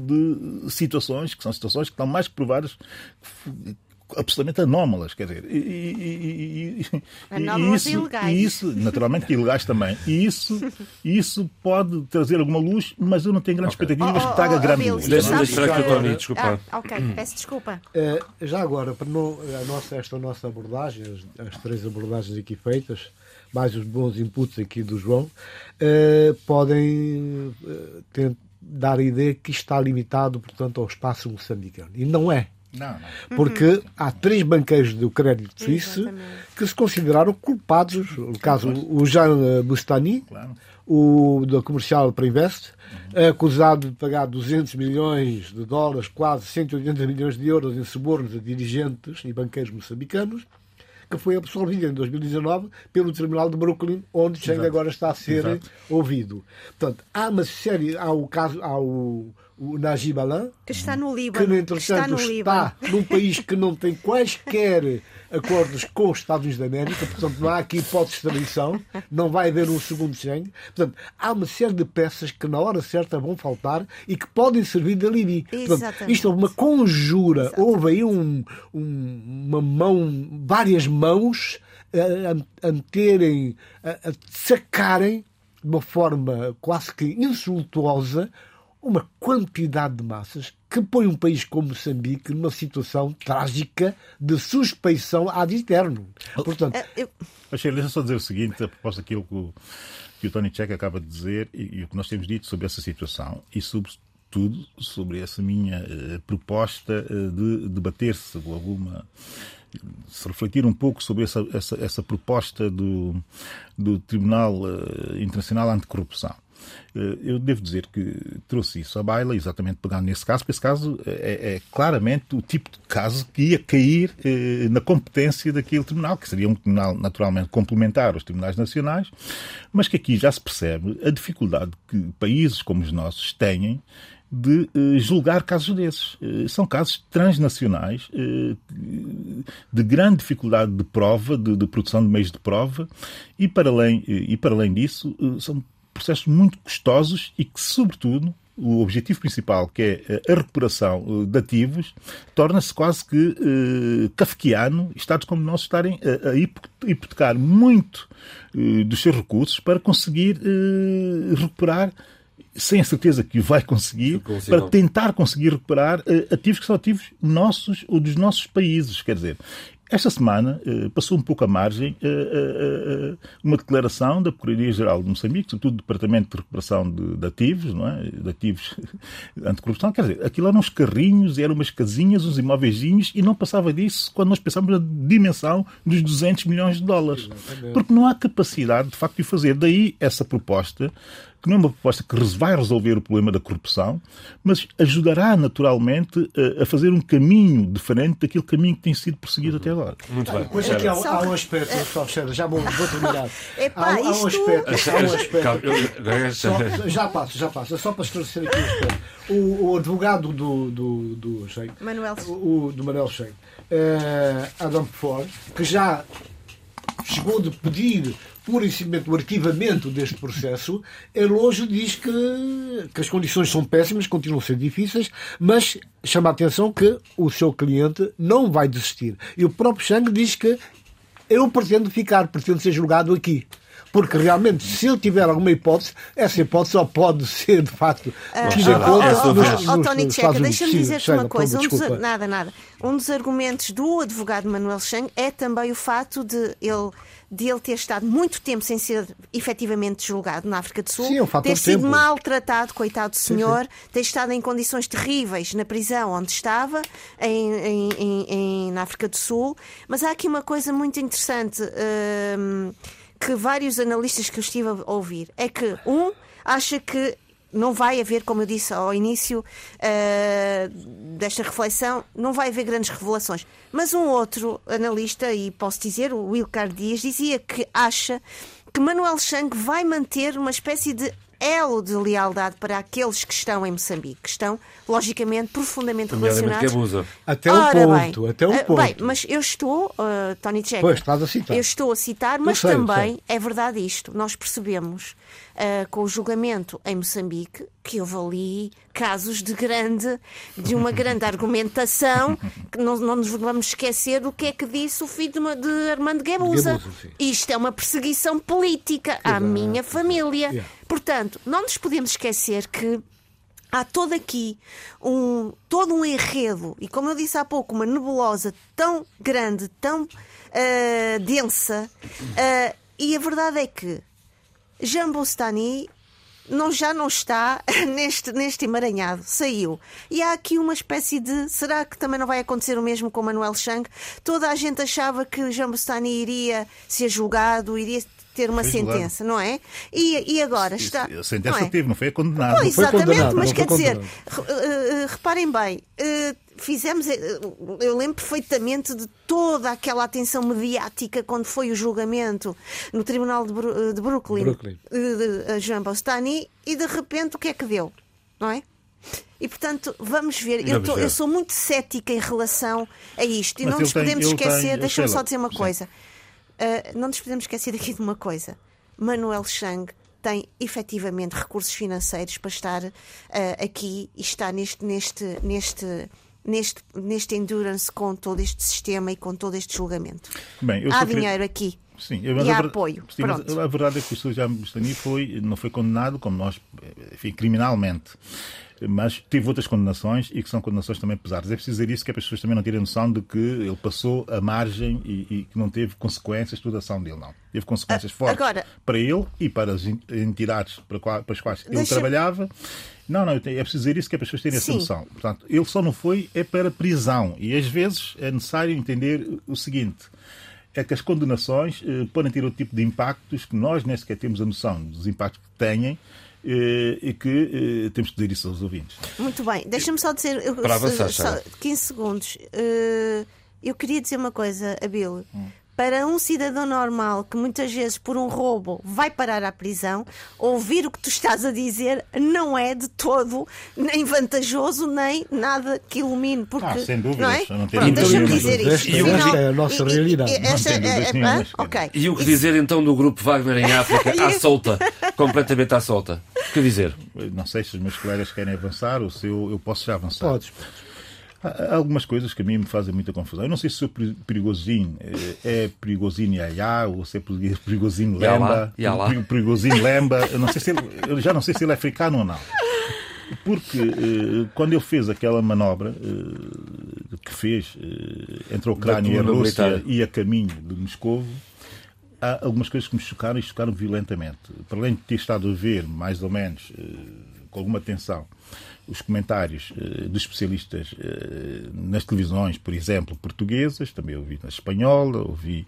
de situações, que são situações que estão mais que provadas absolutamente anómalas, quer dizer, e, e, e, Anómalas e ilegais. Isso, naturalmente ilegais também, e isso, isso pode trazer alguma luz, mas eu não tenho grandes okay. expectativas oh, oh, que traga oh, grande luz. Deixa-me deixar que o Tony, desculpa. Ah, ok, peço desculpa. Uh, já agora, para não, a nossa, esta nossa abordagem, as, as, três abordagens aqui feitas, mais os bons inputs aqui do João, uh, podem uh, ter, dar a ideia que está limitado, portanto, ao espaço moçambicano. E não é. Não, não. Porque uhum. há três banqueiros do crédito suíço Exatamente. que se consideraram culpados. No caso, o Jean Bustani, claro. o da Comercial para Invest, uhum. acusado de pagar 200 milhões de dólares, quase 180 milhões de euros em subornos a dirigentes e banqueiros moçambicanos que foi absolvido em 2019 pelo Tribunal de Brooklyn, onde Cheng agora está a ser Exato. ouvido. Portanto, há uma série, há o caso, há o o Najib Alain, que está no Líbano, que, entretanto, está, no está num país que não tem quaisquer acordos com os Estados Unidos da América, portanto não há aqui hipótese de extradição, não vai haver um segundo Schengen. Portanto, há uma série de peças que na hora certa vão faltar e que podem servir de alibi. Portanto, isto é uma conjura, Exatamente. houve aí um, um, uma mão, várias mãos a, a, a meterem, a, a sacarem de uma forma quase que insultuosa uma quantidade de massas que põe um país como Moçambique numa situação trágica de suspeição ad eterno. Portanto, é, eu... deixa só dizer o seguinte, a propósito daquilo que o, que o Tony Check acaba de dizer e, e, o que nós temos dito sobre essa situação e sobretudo sobre essa minha uh, proposta uh, de debater-se com alguma se refletir um pouco sobre essa, essa, essa proposta do, do Tribunal uh, Internacional Anticorrupção. Eh, eu devo dizer que trouxe isso à baila, exatamente pegando nesse caso, porque esse caso é, é claramente o tipo de caso que ia cair eh, na competência daquele tribunal, que seria um tribunal naturalmente complementar aos tribunais nacionais, mas que aqui já se percebe a dificuldade que países como os nossos têm de eh, julgar casos desses. Eh, são casos transnacionais, eh, de grande dificuldade de prova, de, de, produção de meios de prova, e para além, e para além disso, são processos muito custosos e que, sobretudo, o objetivo principal, que é a recuperação eh, de ativos, torna-se quase que eh, kafkiano, Estados como nós estarem a, a hipotecar muito eh, dos seus recursos para conseguir eh, recuperar sem a certeza que o vai conseguir, para tentar conseguir recuperar uh, ativos que são ativos nossos ou dos nossos países. Quer dizer, esta semana eh, passou um pouco à margem eh, eh, uma declaração da Procuradoria-Geral de Moçambique, sobretudo do Departamento de Recuperação de, de Ativos, não é? de ativos [LAUGHS] anticorrupção. Quer dizer, aquilo eram uns carrinhos, eram umas casinhas, uns imóveis e não passava disso quando nós pensamos na dimensão dos 200 milhões de dólares. Porque não há capacidade, de facto, de fazer. Daí essa proposta que não é uma proposta que vai resolver o problema da corrupção, mas ajudará naturalmente a, a fazer um caminho diferente daquele caminho que tem sido perseguido até agora. Muito bem. Pois aqui há, há um aspecto, só, já vou, vou terminar. [LAUGHS] Epá, há, há, um aspecto, há um aspecto. Só, já passo, já passo. É só para esclarecer aqui um aspecto. O, o advogado do, do, do, Shein, Manuel. O, do Manuel Shein, uh, Adam Ford, que já chegou de pedir pura e simplesmente o arquivamento deste processo, Elojo diz que, que as condições são péssimas, continuam a ser difíceis, mas chama a atenção que o seu cliente não vai desistir. E o próprio Chang diz que eu pretendo ficar, pretendo ser julgado aqui. Porque realmente, se ele tiver alguma hipótese, essa hipótese só pode [LAUGHS] ser, de facto, tida em conta. Oh, Tony Checa, deixa-me dizer-te uma coisa. Um dos, nada, nada. Um dos argumentos do advogado Manuel Chang é também o facto de ele de ele ter estado muito tempo sem ser efetivamente julgado na África do Sul, sim, é um ter sido tempo. maltratado, coitado senhor, sim, sim. ter estado em condições terríveis na prisão onde estava, em, em, em, na África do Sul. Mas há aqui uma coisa muito interessante hum, que vários analistas que eu estive a ouvir é que, um, acha que não vai haver, como eu disse ao início uh, desta reflexão, não vai haver grandes revelações. Mas um outro analista, e posso dizer, o Wilcar Dias, dizia que acha que Manuel Chang vai manter uma espécie de elo de lealdade para aqueles que estão em Moçambique, que estão, logicamente, profundamente relacionados. Até um ponto, bem, até um ponto. Bem, mas eu estou, uh, Tony Checa, pois, estás a citar. eu estou a citar, mas sei, também é verdade isto. Nós percebemos uh, com o julgamento em Moçambique que houve ali casos de grande, de uma grande [LAUGHS] argumentação, que não, não nos vamos esquecer do que é que disse o filho de, uma, de Armando Guebuza. Isto é uma perseguição política à minha família. Portanto, não nos podemos esquecer que há todo aqui um, todo um enredo, e como eu disse há pouco, uma nebulosa tão grande, tão uh, densa, uh, e a verdade é que Jambostani não, já não está [LAUGHS] neste, neste emaranhado, saiu. E há aqui uma espécie de. Será que também não vai acontecer o mesmo com Manuel Chang? Toda a gente achava que o Jambostani iria ser julgado, iria ter uma sentença, não é? E, e agora está. A sentença é? teve, não foi condenado. Pois, exatamente, mas quer dizer, uh, reparem bem, uh, fizemos. Eu lembro perfeitamente de toda aquela atenção mediática quando foi o julgamento no Tribunal de, Bru de Brooklyn, Brooklyn. de Jean Bostani e de repente o que é que deu, não é? E portanto, vamos ver. Eu, tô, eu, sou muito cética em relação a isto. E Mas não nos podemos esquecer, deixa-me só dizer uma coisa. Sim. Uh, não nos podemos esquecer aqui de uma coisa. Manuel Chang tem efetivamente recursos financeiros para estar uh, aqui e está neste, neste, neste, neste, neste endurance com todo este sistema e com todo este julgamento. Bem, há dinheiro aqui. Sim, e há apoio. Sim, a verdade é que o Sr. Jaime Bustani foi, não foi condenado, como nós, enfim, criminalmente mas teve outras condenações e que são condenações também pesadas. É preciso dizer isso que é para as pessoas também não terem noção de que ele passou a margem e, e que não teve consequências toda a ação dele, não. Teve consequências ah, fortes Agora, para ele e para as entidades para, para as quais ele trabalhava. Não, não, é preciso dizer isso que é para as pessoas terem Sim. essa noção. Portanto, ele só não foi é para prisão. E às vezes é necessário entender o seguinte é que as condenações eh, podem ter outro tipo de impactos que nós nem sequer temos a noção dos impactos que têm eh, e que eh, temos que dizer isso aos ouvintes. Muito bem, deixa-me só dizer Para avançar, só, 15 segundos. Eh, eu queria dizer uma coisa, Abel. Hum para um cidadão normal que muitas vezes por um roubo vai parar à prisão, ouvir o que tu estás a dizer não é de todo nem vantajoso nem nada que ilumine. Porque, ah, sem dúvida. Não é? Não Deixa-me dizer isto. E Final, é a nossa e, realidade. E, esta, é, é, okay. e o que dizer então do grupo Wagner em África à [LAUGHS] solta, completamente à solta? O que dizer? Não sei se os meus colegas querem avançar ou se eu, eu posso já avançar. Podes. Há algumas coisas que a mim me fazem muita confusão. Eu não sei se sou perigosinho eh, é perigosinho Yaya ou se é [LAUGHS] perigosinho Lemba. Perigosinho Lemba. Eu, não sei se ele, eu já não sei se ele é africano ou não. Porque eh, quando ele fez aquela manobra eh, que fez entre a Ucrânia e a Rússia e a caminho de Moscovo, há algumas coisas que me chocaram e chocaram violentamente. Para além de ter estado a ver, mais ou menos, com alguma atenção, os comentários uh, dos especialistas uh, nas televisões, por exemplo, portuguesas, também ouvi na espanhola, ouvi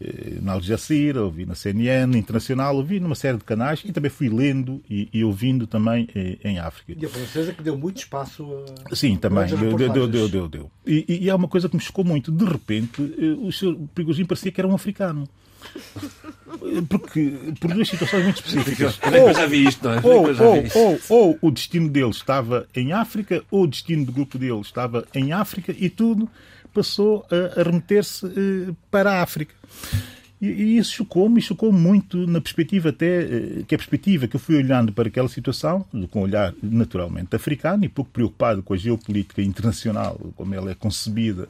uh, na Al Jazeera, ouvi na CNN internacional, ouvi numa série de canais e também fui lendo e, e ouvindo também em África. E a francesa que deu muito espaço a... Sim, também, deu, deu, deu, deu, deu. E, e, há uma coisa que me chocou muito, de repente o senhor Prigogine parecia que era um africano. Porque, por duas situações muito específicas. Ou, já vi isto, não é? Ou, ou, ou, ou, o destino dele estava em África, ou o destino do grupo dele estava em África, e tudo passou a, a remeter-se uh, para a África. E, e isso chocou-me, e chocou muito na perspectiva até, uh, que a perspectiva que eu fui olhando para aquela situação, com um olhar naturalmente africano e pouco preocupado com a geopolítica internacional, como ela é concebida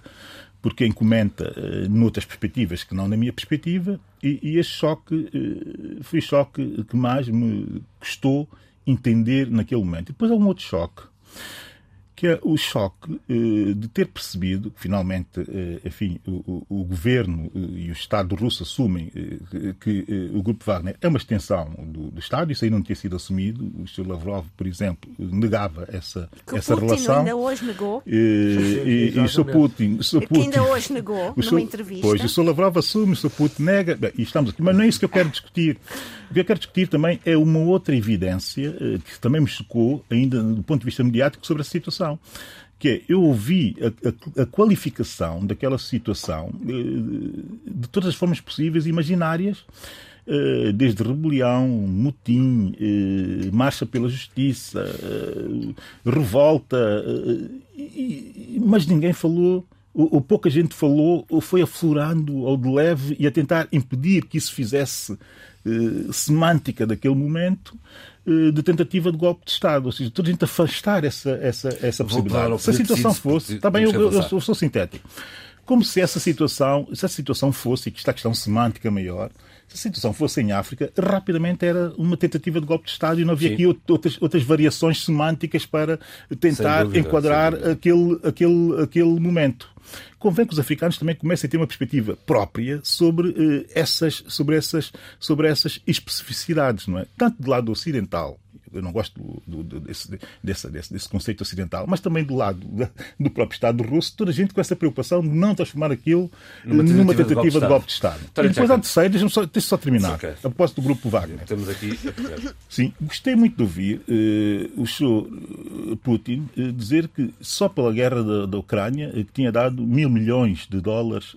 por quem comenta uh, noutras perspectivas que não na minha perspectiva, e, e este choque uh, foi o choque que mais me custou entender naquele momento. E depois há um outro choque, que é o choque eh, de ter percebido que finalmente, eh, enfim, o, o, governo eh, e o Estado russo assumem que o Grupo Wagner é uma extensão do, do Estado, isso aí não tinha sido assumido. O Sr. Lavrov, por exemplo, negava essa, que essa Putin relação. ainda hoje negou. E, e, e o Sr. Putin, o Sr. Putin. Que ainda hoje negou, o numa entrevista. Pois, o Sr. Lavrov assume, o Sr. Putin nega, bem, estamos aqui. Mas não é isso que eu quero discutir. O que eu quero discutir também é uma outra evidência que também me chocou, ainda do ponto de vista mediático, sobre a situação situação. Que é, eu ouvi a, a, a qualificação daquela situação eh, de todas as formas possíveis e imaginárias, eh, desde rebelião, motim, eh, marcha pela justiça, revolta, mas ninguém falou ou, pouca gente falou, ou foi aflorando ao de leve e a tentar impedir que isso fizesse semântica daquele momento de tentativa de golpe de Estado. Ou seja, toda a gente afastar essa, essa, essa possibilidade. Se a situação fosse. Bem, eu, eu, eu, sou sintético. Como se essa situação, se essa situação fosse, e que está a questão semântica maior, se a situação fosse em África, rapidamente era uma tentativa de golpe de Estado e não havia Sim. aqui outras, outras variações semânticas para tentar dúvida, enquadrar aquele, aquele, aquele momento. Convém que os africanos também comecem a ter uma perspectiva própria sobre, eh, essas, sobre, essas, sobre essas especificidades, não é? Tanto do lado ocidental eu não gosto do, do, desse, desse, desse, conceito ocidental, mas também do lado do próprio Estado russo, toda a gente com essa preocupação de não transformar aquilo numa tentativa, numa tentativa de, golpe de Estado. De e depois, há terceiro, deixa-me só, deixa só terminar, okay. a propósito do grupo Wagner. Temos aqui. Sim, gostei muito de ouvir uh, o senhor eh, Putin uh, dizer que só pela guerra da, da Ucrânia uh, tinha dado mil milhões de dólares,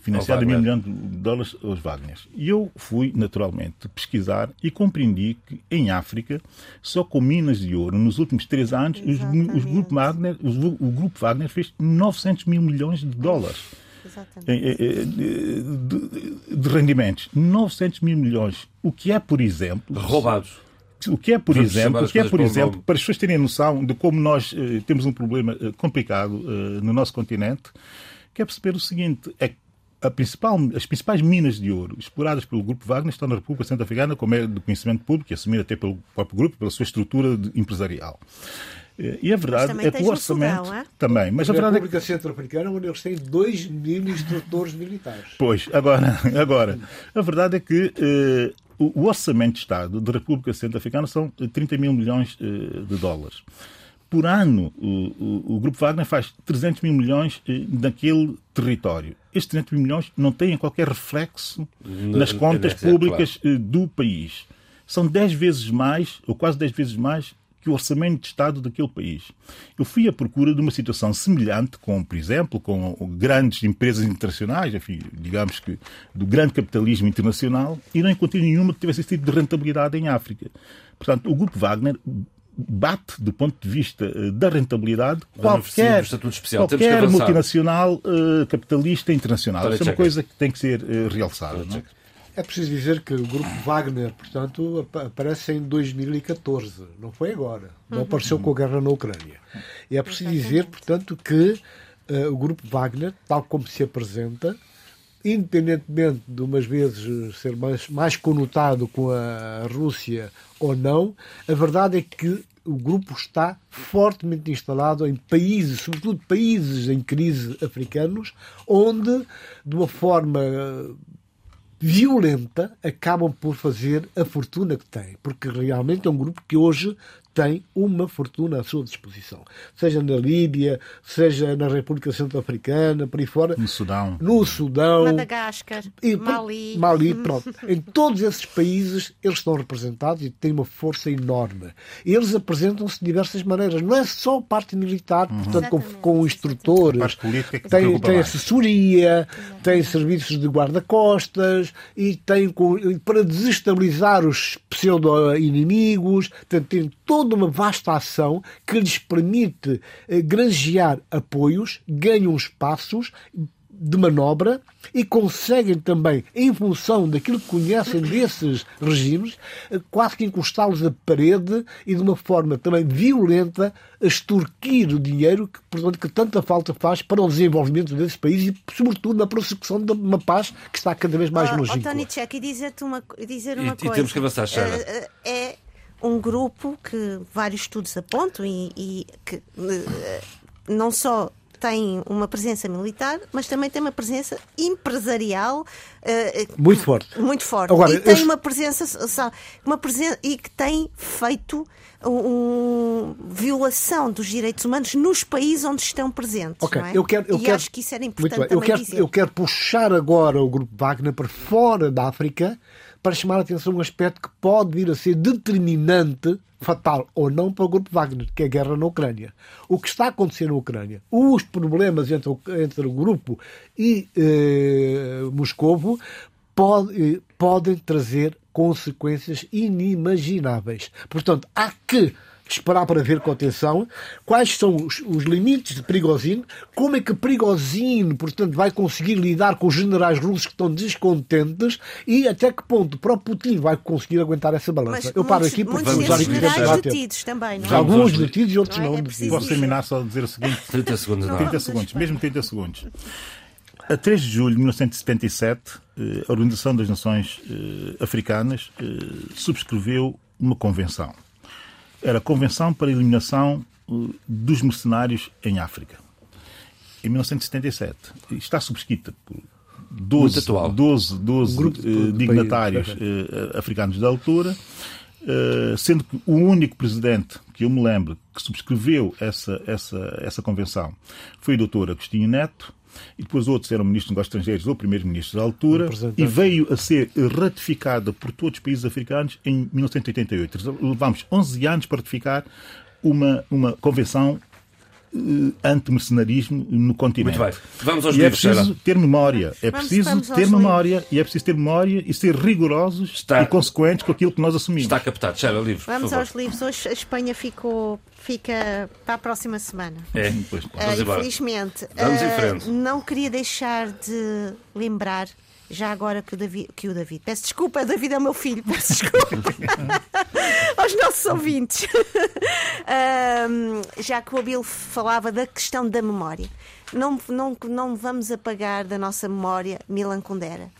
financiado mil milhões de dólares aos Wagner. E eu fui, naturalmente, pesquisar e compreendi que em África África, só com minas de ouro. Nos últimos três anos, os, os grupo Wagner, os, o Grupo Wagner fez 900 mil milhões de dólares. De, de, de, rendimentos. 900 mil milhões. O que é, por exemplo. Roubados. O que é, por Vamos exemplo, o que é, por exemplo, para as pessoas terem noção de como nós eh, temos um problema eh, complicado eh, no nosso continente, que é perceber o seguinte: é que principal, as principais minas de ouro exploradas pelo Grupo Wagner estão na República Centro-Africana, como é do conhecimento público e assumido até pelo próprio grupo, pela sua estrutura empresarial. Eh, e a verdade é que o orçamento. Sudão, é? Também. Mas a, a verdade República é que... Centro-Africana, onde eles têm 2 mil instrutores militares. Pois, agora, [LAUGHS] agora a verdade é que eh, o, o, orçamento de Estado da República Centro-Africana são 30 mil milhões eh, de dólares por ano, o, o, o, Grupo Wagner faz 300 mil milhões eh, naquele território. Estes 300 mil milhões não têm qualquer reflexo nas contas públicas claro. Eh, do país. São 10 vezes mais, ou quase 10 vezes mais, que o orçamento de Estado daquele país. Eu fui à procura de uma situação semelhante com, por exemplo, com grandes empresas internacionais, enfim, digamos que do grande capitalismo internacional, e não encontrei nenhuma que tivesse esse tipo de rentabilidade em África. Portanto, o Grupo Wagner bate, do ponto de vista eh, da rentabilidade, qualquer, qualquer multinacional uh, capitalista internacional. Isso é uma coisa que tem que ser uh, realçada. É? é preciso dizer que o grupo Wagner, portanto, aparece em 2014, não foi agora. Não uhum. apareceu com a guerra na Ucrânia. E é preciso dizer, portanto, que uh, o grupo Wagner, tal como se apresenta, independentemente de umas vezes ser mais, mais conotado com a Rússia ou não, a verdade é que o grupo está fortemente instalado em países, sobretudo países em crise africanos, onde, de uma forma violenta, acabam por fazer a fortuna que têm. Porque realmente é um grupo que hoje tem uma fortuna à sua disposição. Seja na Líbia, seja na República Centro-Africana, por aí fora. No Sudão. No Sudão. Madagascar, e, Mali. Mali, pronto. em todos esses países eles estão representados e têm uma força enorme. Eles apresentam-se de diversas maneiras. Não é só a parte militar, uhum. portanto, com, com instrutores. Tem, tem assessoria, tem serviços de guarda-costas e tem para desestabilizar os pseudo-inimigos, tem toda uma vasta ação que lhes permite eh, granjear apoios, ganham espaços de manobra e conseguem também, em função daquilo que conhecem desses regimes, eh, quase que encostá-los à parede e de uma forma também violenta extorquir o dinheiro que, portanto, que tanta falta faz para o desenvolvimento desse país e, sobretudo, na prossecução de uma paz que está cada vez mais oh, longínqua. Oh, Tony Check, e dizer-te uma, dizer uma e, coisa. E temos que avançar, Sara. Uh, é um grupo que vários estudos apontam e, e que uh, não só tem uma presença militar, mas também tem uma presença empresarial uh, muito forte. Muito forte. Agora, e tem eu... uma presença, uma presença e que tem feito um, violação dos direitos humanos nos países onde estão presentes. Ok, é? eu quero, eu e quero, acho que isso era importante eu quero, dizer. eu quero puxar agora o grupo Wagner para fora da África para chamar a atenção um aspecto que pode vir a ser determinante, fatal ou não, para o grupo Wagner, que é a guerra na Ucrânia. O que está a acontecer na Ucrânia, os problemas entre o, entre o grupo e eh, Moscovo pode, eh, podem trazer consequências inimagináveis. Portanto, há que esperar para ver com atenção quais são os, os, limites de Prigozhin, como é que Prigozhin, portanto, vai conseguir lidar com os generais russos que estão descontentes e até que ponto o próprio Putin vai conseguir aguentar essa balança. Mas Eu paro aqui porque vamos já generais detidos também, não é? Alguns detidos e outros não. É? É não Posso terminar só a dizer o seguinte? 30 segundos. Não. 30 segundos, mesmo 30 segundos. A 3 de julho de 1977, eh, a Organização das Nações eh, Africanas eh, subscreveu uma convenção era a Convenção para a Eliminação uh, dos Mercenários em África, em 1977. Está subscrita por 12, 12, 12 uh, dignatários uh, africanos da altura, uh, sendo que o único presidente que eu me lembro que subscreveu essa, essa, essa convenção foi o Dr. Agostinho Neto, e depois outros eram ministros dos negócios estrangeiros ou primeiros-ministros da altura, e veio a ser ratificada por todos os países africanos em 1988. Levamos 11 anos para ratificar uma, uma convenção anti-mercenarismo no continente. Muito bem. Vamos aos e livros, é preciso ter memória. É vamos, preciso vamos ter memória livros. e é preciso ter memória e ser rigorosos Está... e consequentes com aquilo que nós assumimos. Está captado. Sheila, livros. Vamos aos livros. Hoje a Espanha ficou fica para a próxima semana. É, pois, uh, infelizmente. Vamos uh, em frente. Não queria deixar de lembrar já agora que o David, que o David peço desculpa, o David é o meu filho, peço desculpa [LAUGHS] aos nossos ouvintes. [LAUGHS] já que o Abel falava da questão da memória, não, não, não vamos apagar da nossa memória Milan Kundera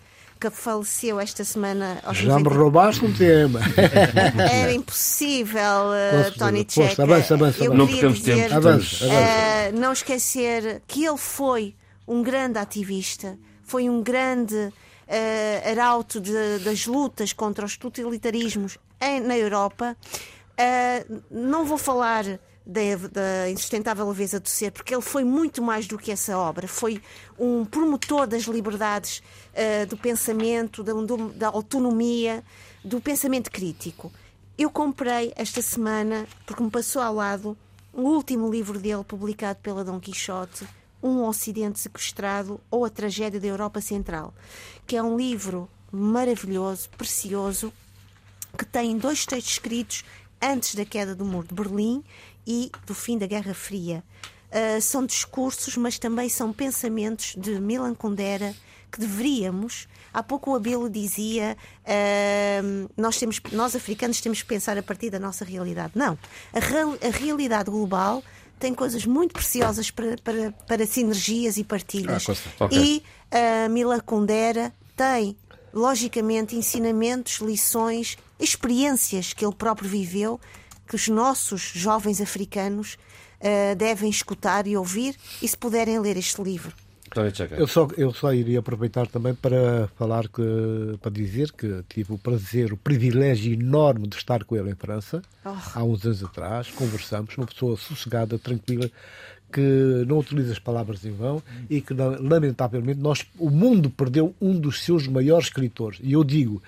que faleceu esta semana aos Já 90... me roubaste um tema. [LAUGHS] Era impossível, uh, Tony Checa. Avança, avança, Eu não dizer, tempo. Avança, avança. Uh, não esquecer que ele foi um grande ativista, foi um grande uh, arauto de, das lutas contra os totalitarismos em, na Europa. Uh, não vou falar da, da insustentável leveza do ser, porque ele foi muito mais do que essa obra. Foi um promotor das liberdades uh, do pensamento, da, do, da autonomia, do pensamento crítico. Eu comprei esta semana, porque me passou ao lado, o último livro dele, publicado pela Dom Quixote, Um Ocidente Sequestrado ou A Tragédia da Europa Central, que é um livro maravilhoso, precioso, que tem dois textos escritos antes da queda do Muro de Berlim e do fim da Guerra Fria. Uh, são discursos, mas também são pensamentos de Milan Kundera que deveríamos. Há pouco o Abelo dizia uh, nós, temos, nós africanos temos que pensar a partir da nossa realidade. Não. A, a realidade global tem coisas muito preciosas para, para, para sinergias e partilhas. Ah, okay. E a Mila Kundera tem, logicamente, ensinamentos, lições, experiências que ele próprio viveu que os nossos jovens africanos uh, devem escutar e ouvir e se puderem ler este livro. Eu só, eu só iria aproveitar também para falar que, para dizer que tive o prazer, o privilégio enorme de estar com ele em França oh. há uns anos atrás. Conversamos, uma pessoa sossegada, tranquila, que não utiliza as palavras em vão e que lamentavelmente nós, o mundo perdeu um dos seus maiores escritores. E eu digo,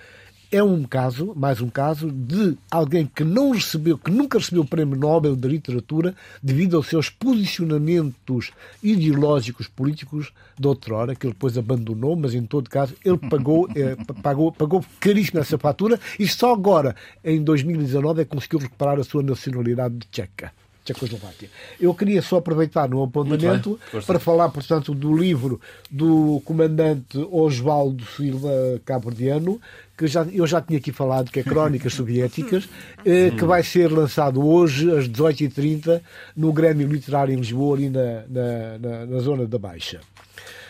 é um caso, mais um caso, de alguém que não recebeu, que nunca recebeu o Prémio Nobel de Literatura devido aos seus posicionamentos ideológicos políticos de outrora, que ele depois abandonou, mas em todo caso ele pagou, [LAUGHS] é, pagou, pagou caríssimo essa fatura e só agora, em 2019, é que conseguiu recuperar a sua nacionalidade de tcheca. Tchecoslováquia. Eu queria só aproveitar no apontamento para falar, portanto, do livro do comandante Osvaldo Silva Cabrediano, que já, eu já tinha aqui falado, que é Crónicas Soviéticas, [LAUGHS] eh, que vai ser lançado hoje às 18h30 no Grêmio Literário em Lisboa, ali na, na, na, na zona da Baixa.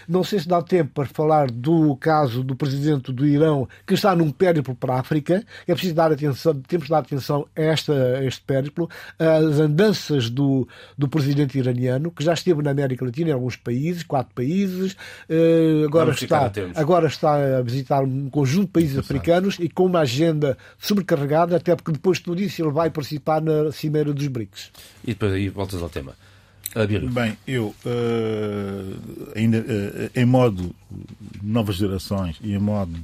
Não sei se dá tempo para falar do caso do presidente do Irão que está num périplo para a África. É preciso dar atenção, temos de dar atenção a, esta, a este périplo, as andanças do, do presidente iraniano, que já esteve na América Latina, em alguns países, quatro países, uh, agora, está, agora está a visitar um conjunto de países africanos e com uma agenda sobrecarregada, até porque depois de tudo isso ele vai participar na Cimeira dos BRICS. E depois aí voltas ao tema. Bem, eu uh, ainda uh, em modo novas gerações e em modo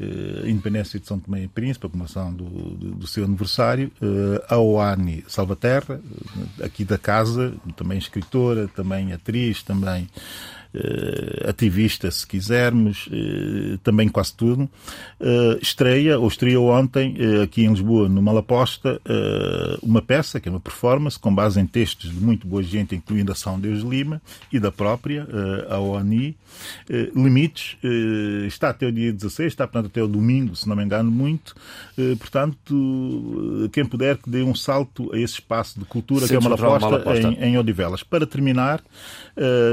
uh, independência de São Tomé e Príncipe, a comemoração do, do, do, seu aniversário, a Oani Salvaterra, aqui da casa, também escritora, também atriz, também ativista, se quisermos, uh, também quase tudo. Uh, estreia, ou estreou ontem, aqui em Lisboa, no Malaposta, uma peça, que é uma performance, com base em textos de muito boa gente, incluindo a São Deus Lima e da própria, a OANI. Limites, está até o dia 16, está, portanto, até o domingo, se não me engano muito. Portanto, quem puder que dê um salto a esse espaço de cultura Sim, que é uma Malaposta, em, em Odivelas. Para terminar,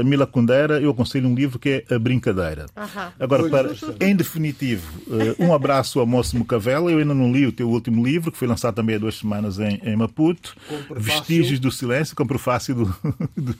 Mila Kundera, eu aconselho um livro que é A Brincadeira. Uhum. Agora, para, em definitivo, uh, um abraço ao moço Mocavela. Eu ainda não li o teu último livro, que foi lançado também há duas semanas em, em Maputo. Vestígios do Silêncio, com prefácio do, do,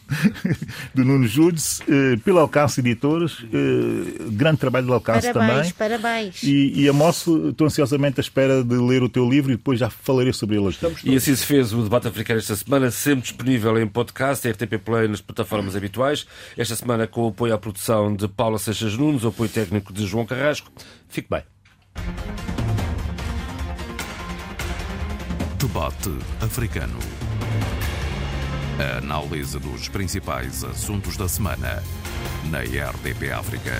do Nuno Judes, uh, pela Alcance Editores. Uh, grande trabalho do Alcance parabéns, também. Parabéns, E, e amoço, estou ansiosamente à espera de ler o teu livro e depois já falarei sobre ele. E assim se fez o debate africano esta semana, sempre disponível em podcast, RTP Play nas plataformas habituais. Esta semana com o apoio à produção de Paula Seixas Nunes, o apoio técnico de João Carrasco. Fique bem. Debate africano. A análise dos principais assuntos da semana na RDP África.